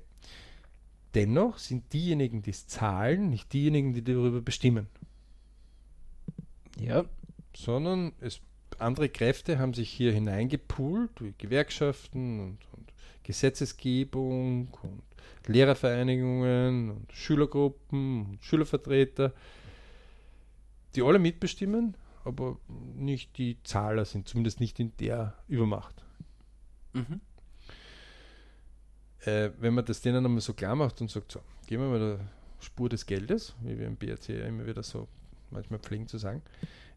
Dennoch sind diejenigen, die es zahlen, nicht diejenigen, die darüber bestimmen. Ja. Sondern es, andere Kräfte haben sich hier hineingepoolt, durch Gewerkschaften und, und Gesetzesgebung und Lehrervereinigungen und Schülergruppen und Schülervertreter die alle mitbestimmen, aber nicht die Zahler sind, zumindest nicht in der Übermacht. Mhm. Äh, wenn man das denen einmal so klar macht und sagt, so, gehen wir mal der Spur des Geldes, wie wir im BRC immer wieder so manchmal pflegen zu sagen,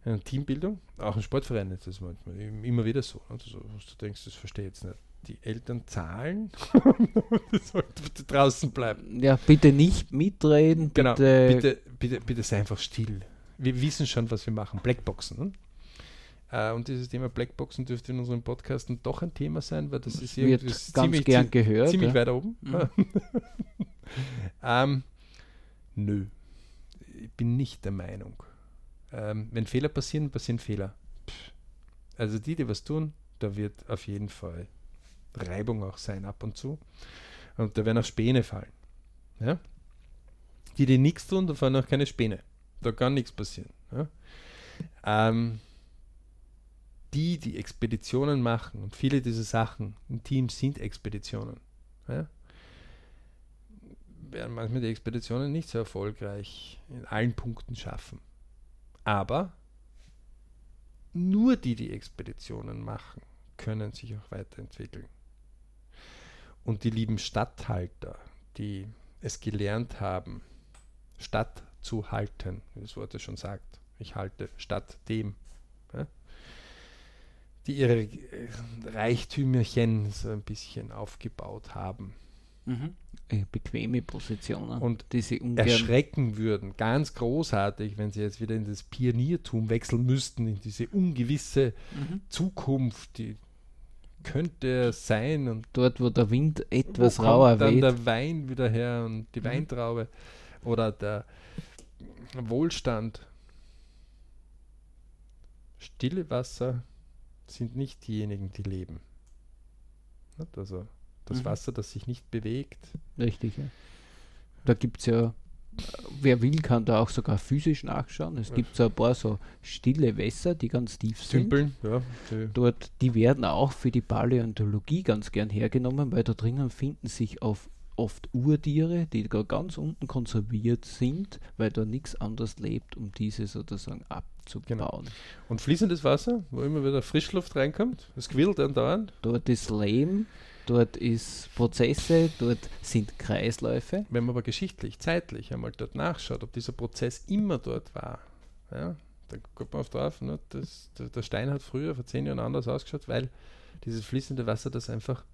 eine Teambildung, auch ein Sportverein ist das manchmal immer wieder so. Also, du denkst, das verstehe ich jetzt nicht. Die Eltern zahlen (laughs) das sollte bitte draußen bleiben. Ja, bitte nicht mitreden. Genau, bitte, genau, bitte, bitte, bitte sei einfach still wir wissen schon, was wir machen. Blackboxen. Ne? Äh, und dieses Thema Blackboxen dürfte in unserem Podcasten doch ein Thema sein, weil das, das ist irgendwie ganz ziemlich, gern gehört. Ziemlich ja. weit oben. Mhm. (laughs) ähm, nö. Ich bin nicht der Meinung. Ähm, wenn Fehler passieren, passieren Fehler. Pff. Also die, die was tun, da wird auf jeden Fall Reibung auch sein ab und zu. Und da werden auch Späne fallen. Ja? Die, die nichts tun, da fallen auch keine Späne. Da kann nichts passieren. Ja? Ähm, die, die Expeditionen machen, und viele dieser Sachen im Team sind Expeditionen, ja? werden manchmal die Expeditionen nicht so erfolgreich in allen Punkten schaffen. Aber nur die, die Expeditionen machen, können sich auch weiterentwickeln. Und die lieben Statthalter, die es gelernt haben, Stadt zu halten, wie das Wort es schon sagt. Ich halte statt dem. Ja? Die ihre äh, Reichtümerchen so ein bisschen aufgebaut haben. Mhm. Bequeme Positionen. Und diese erschrecken würden, ganz großartig, wenn sie jetzt wieder in das Pioniertum wechseln müssten, in diese ungewisse mhm. Zukunft, die könnte sein. Und dort, wo der Wind etwas rauer weht. Dann der Wein wieder her und die mhm. Weintraube oder der Wohlstand, stille Wasser, sind nicht diejenigen, die leben. Also das mhm. Wasser, das sich nicht bewegt. Richtig, ja. Da gibt es ja, wer will, kann da auch sogar physisch nachschauen. Es gibt so ein paar so stille Wässer, die ganz tief sind. Ja. Die Dort, die werden auch für die Paläontologie ganz gern hergenommen, weil da drinnen finden sich auf oft Urtiere, die da ganz unten konserviert sind, weil da nichts anderes lebt, um diese sozusagen abzubauen. Genau. Und fließendes Wasser, wo immer wieder Frischluft reinkommt, es quillt dann dauernd. Dort ist Lehm, dort ist Prozesse, dort sind Kreisläufe. Wenn man aber geschichtlich, zeitlich einmal dort nachschaut, ob dieser Prozess immer dort war, ja, dann kommt man auf drauf, ne, das, der, der Stein hat früher vor zehn Jahren anders ausgeschaut, weil dieses fließende Wasser das einfach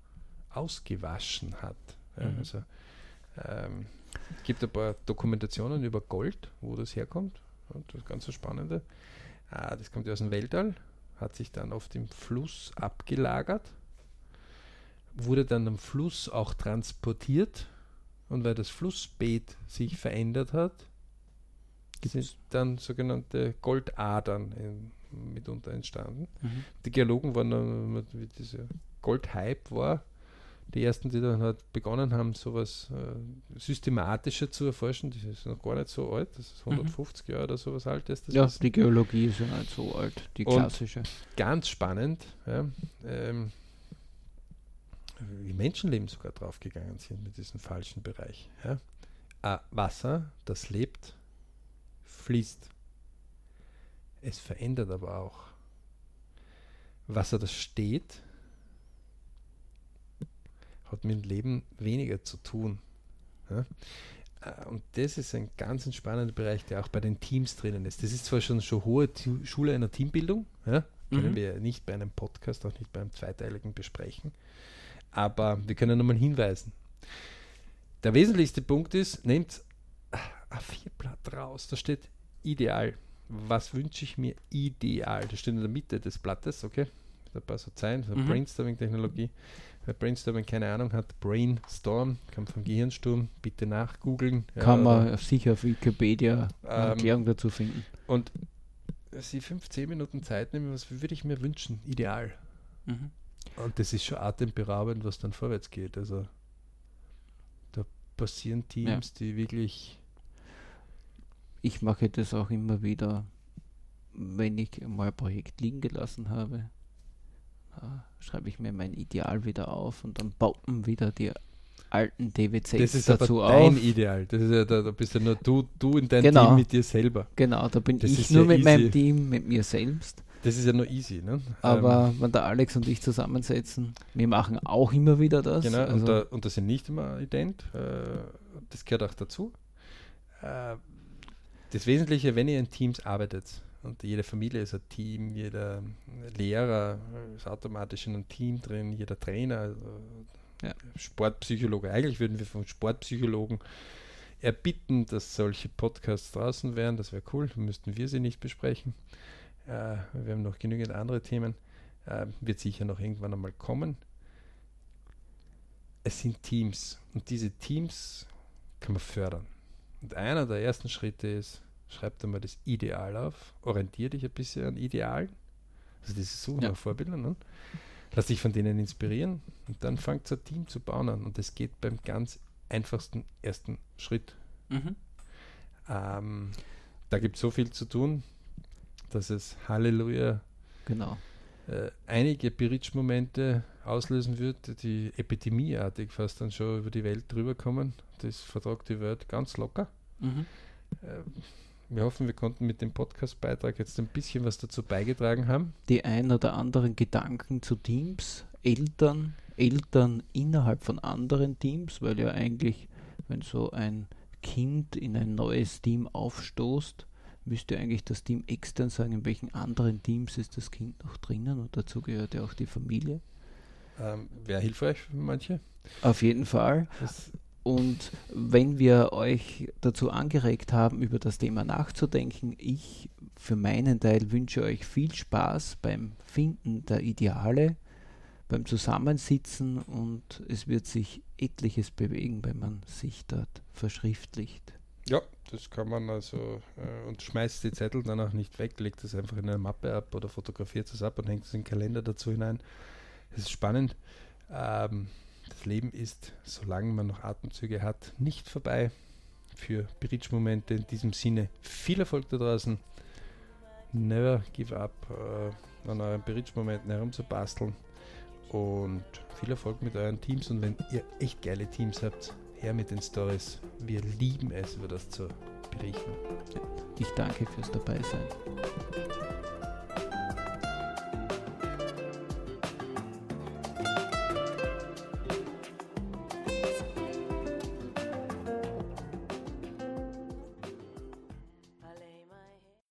ausgewaschen hat. Ja, mhm. Also ähm, es gibt ein paar Dokumentationen über Gold, wo das herkommt. Und das ganz Spannende. Ah, das kommt ja aus dem Weltall, hat sich dann auf dem Fluss abgelagert, wurde dann am Fluss auch transportiert und weil das Flussbeet sich verändert hat, sind dann sogenannte Goldadern in, mitunter entstanden. Mhm. Die Geologen waren wie dieser Goldhype war, die ersten, die dann halt begonnen haben, sowas äh, systematischer zu erforschen, das ist noch gar nicht so alt, das ist 150 mhm. Jahre oder sowas alt ist. ja, ist die Geologie ist ja nicht so alt, die klassische. ganz spannend, ja, ähm, wie Menschenleben sogar draufgegangen sind mit diesem falschen Bereich. Ja. Äh, Wasser, das lebt, fließt. Es verändert aber auch. Wasser, das steht, hat mit dem Leben weniger zu tun. Ja? Äh, und das ist ein ganz spannender Bereich, der auch bei den Teams drinnen ist. Das ist zwar schon schon hohe Schule einer Teambildung, ja? können mhm. wir nicht bei einem Podcast, auch nicht beim zweiteiligen besprechen, aber wir können nochmal hinweisen. Der wesentlichste Punkt ist, nehmt ein Vierblatt raus, da steht ideal. Was wünsche ich mir ideal? Das steht in der Mitte des Blattes, okay? Da ein paar so Zeilen, so mhm. Brainstorming-Technologie. Wer Brainstorming keine Ahnung hat, Brainstorm, kommt vom Gehirnsturm, bitte nachgoogeln. Kann ja, man sicher auf Wikipedia eine ähm, Erklärung dazu finden. Und sie 15 Minuten Zeit nehmen, was würde ich mir wünschen? Ideal. Mhm. Und das ist schon atemberaubend, was dann vorwärts geht. Also da passieren Teams, ja. die wirklich. Ich mache das auch immer wieder, wenn ich mal ein Projekt liegen gelassen habe schreibe ich mir mein Ideal wieder auf und dann bauen wieder die alten DWCs das ist dazu aber dein auf. Ideal. Das ist ja, da, da bist ja nur du, du in deinem genau. Team mit dir selber. Genau, da bin das ich nur mit easy. meinem Team, mit mir selbst. Das ist ja nur easy, ne? Aber ähm, wenn der Alex und ich zusammensetzen, wir machen auch immer wieder das. Genau, also und, da, und das sind nicht immer ident. Äh, das gehört auch dazu. Äh, das Wesentliche, wenn ihr in Teams arbeitet, und jede Familie ist ein Team, jeder Lehrer ist automatisch in einem Team drin, jeder Trainer, also ja. Sportpsychologe. Eigentlich würden wir vom Sportpsychologen erbitten, dass solche Podcasts draußen wären. Das wäre cool, müssten wir sie nicht besprechen. Äh, wir haben noch genügend andere Themen. Äh, wird sicher noch irgendwann einmal kommen. Es sind Teams und diese Teams kann man fördern. Und einer der ersten Schritte ist, schreib dir mal das Ideal auf, orientiere dich ein bisschen an Idealen. Also ist so ja. nach Vorbildern. Ne? Lass dich von denen inspirieren und dann fangt ein Team zu bauen an. Und das geht beim ganz einfachsten ersten Schritt. Mhm. Ähm, da gibt es so viel zu tun, dass es Halleluja genau. äh, einige Berichtsmomente auslösen wird, die epidemieartig fast dann schon über die Welt drüber kommen. Das vertragt die Welt ganz locker. Mhm. Äh, wir hoffen, wir konnten mit dem Podcast-Beitrag jetzt ein bisschen was dazu beigetragen haben. Die ein oder anderen Gedanken zu Teams, Eltern, Eltern innerhalb von anderen Teams, weil ja eigentlich, wenn so ein Kind in ein neues Team aufstoßt, müsste eigentlich das Team extern sagen, in welchen anderen Teams ist das Kind noch drinnen und dazu gehört ja auch die Familie. Ähm, Wäre hilfreich für manche. Auf jeden Fall. Das und wenn wir euch dazu angeregt haben, über das Thema nachzudenken, ich für meinen Teil wünsche euch viel Spaß beim Finden der Ideale, beim Zusammensitzen und es wird sich etliches bewegen, wenn man sich dort verschriftlicht. Ja, das kann man also äh, und schmeißt die Zettel dann auch nicht weg, legt es einfach in eine Mappe ab oder fotografiert es ab und hängt es in den Kalender dazu hinein. Es ist spannend. Ähm, das Leben ist, solange man noch Atemzüge hat, nicht vorbei. Für Bridge-Momente in diesem Sinne viel Erfolg da draußen. Never give up, äh, an euren Bridge-Momenten herumzubasteln. Und viel Erfolg mit euren Teams. Und wenn ihr echt geile Teams habt, her mit den Stories. Wir lieben es, über das zu berichten. Ich danke fürs Dabeisein.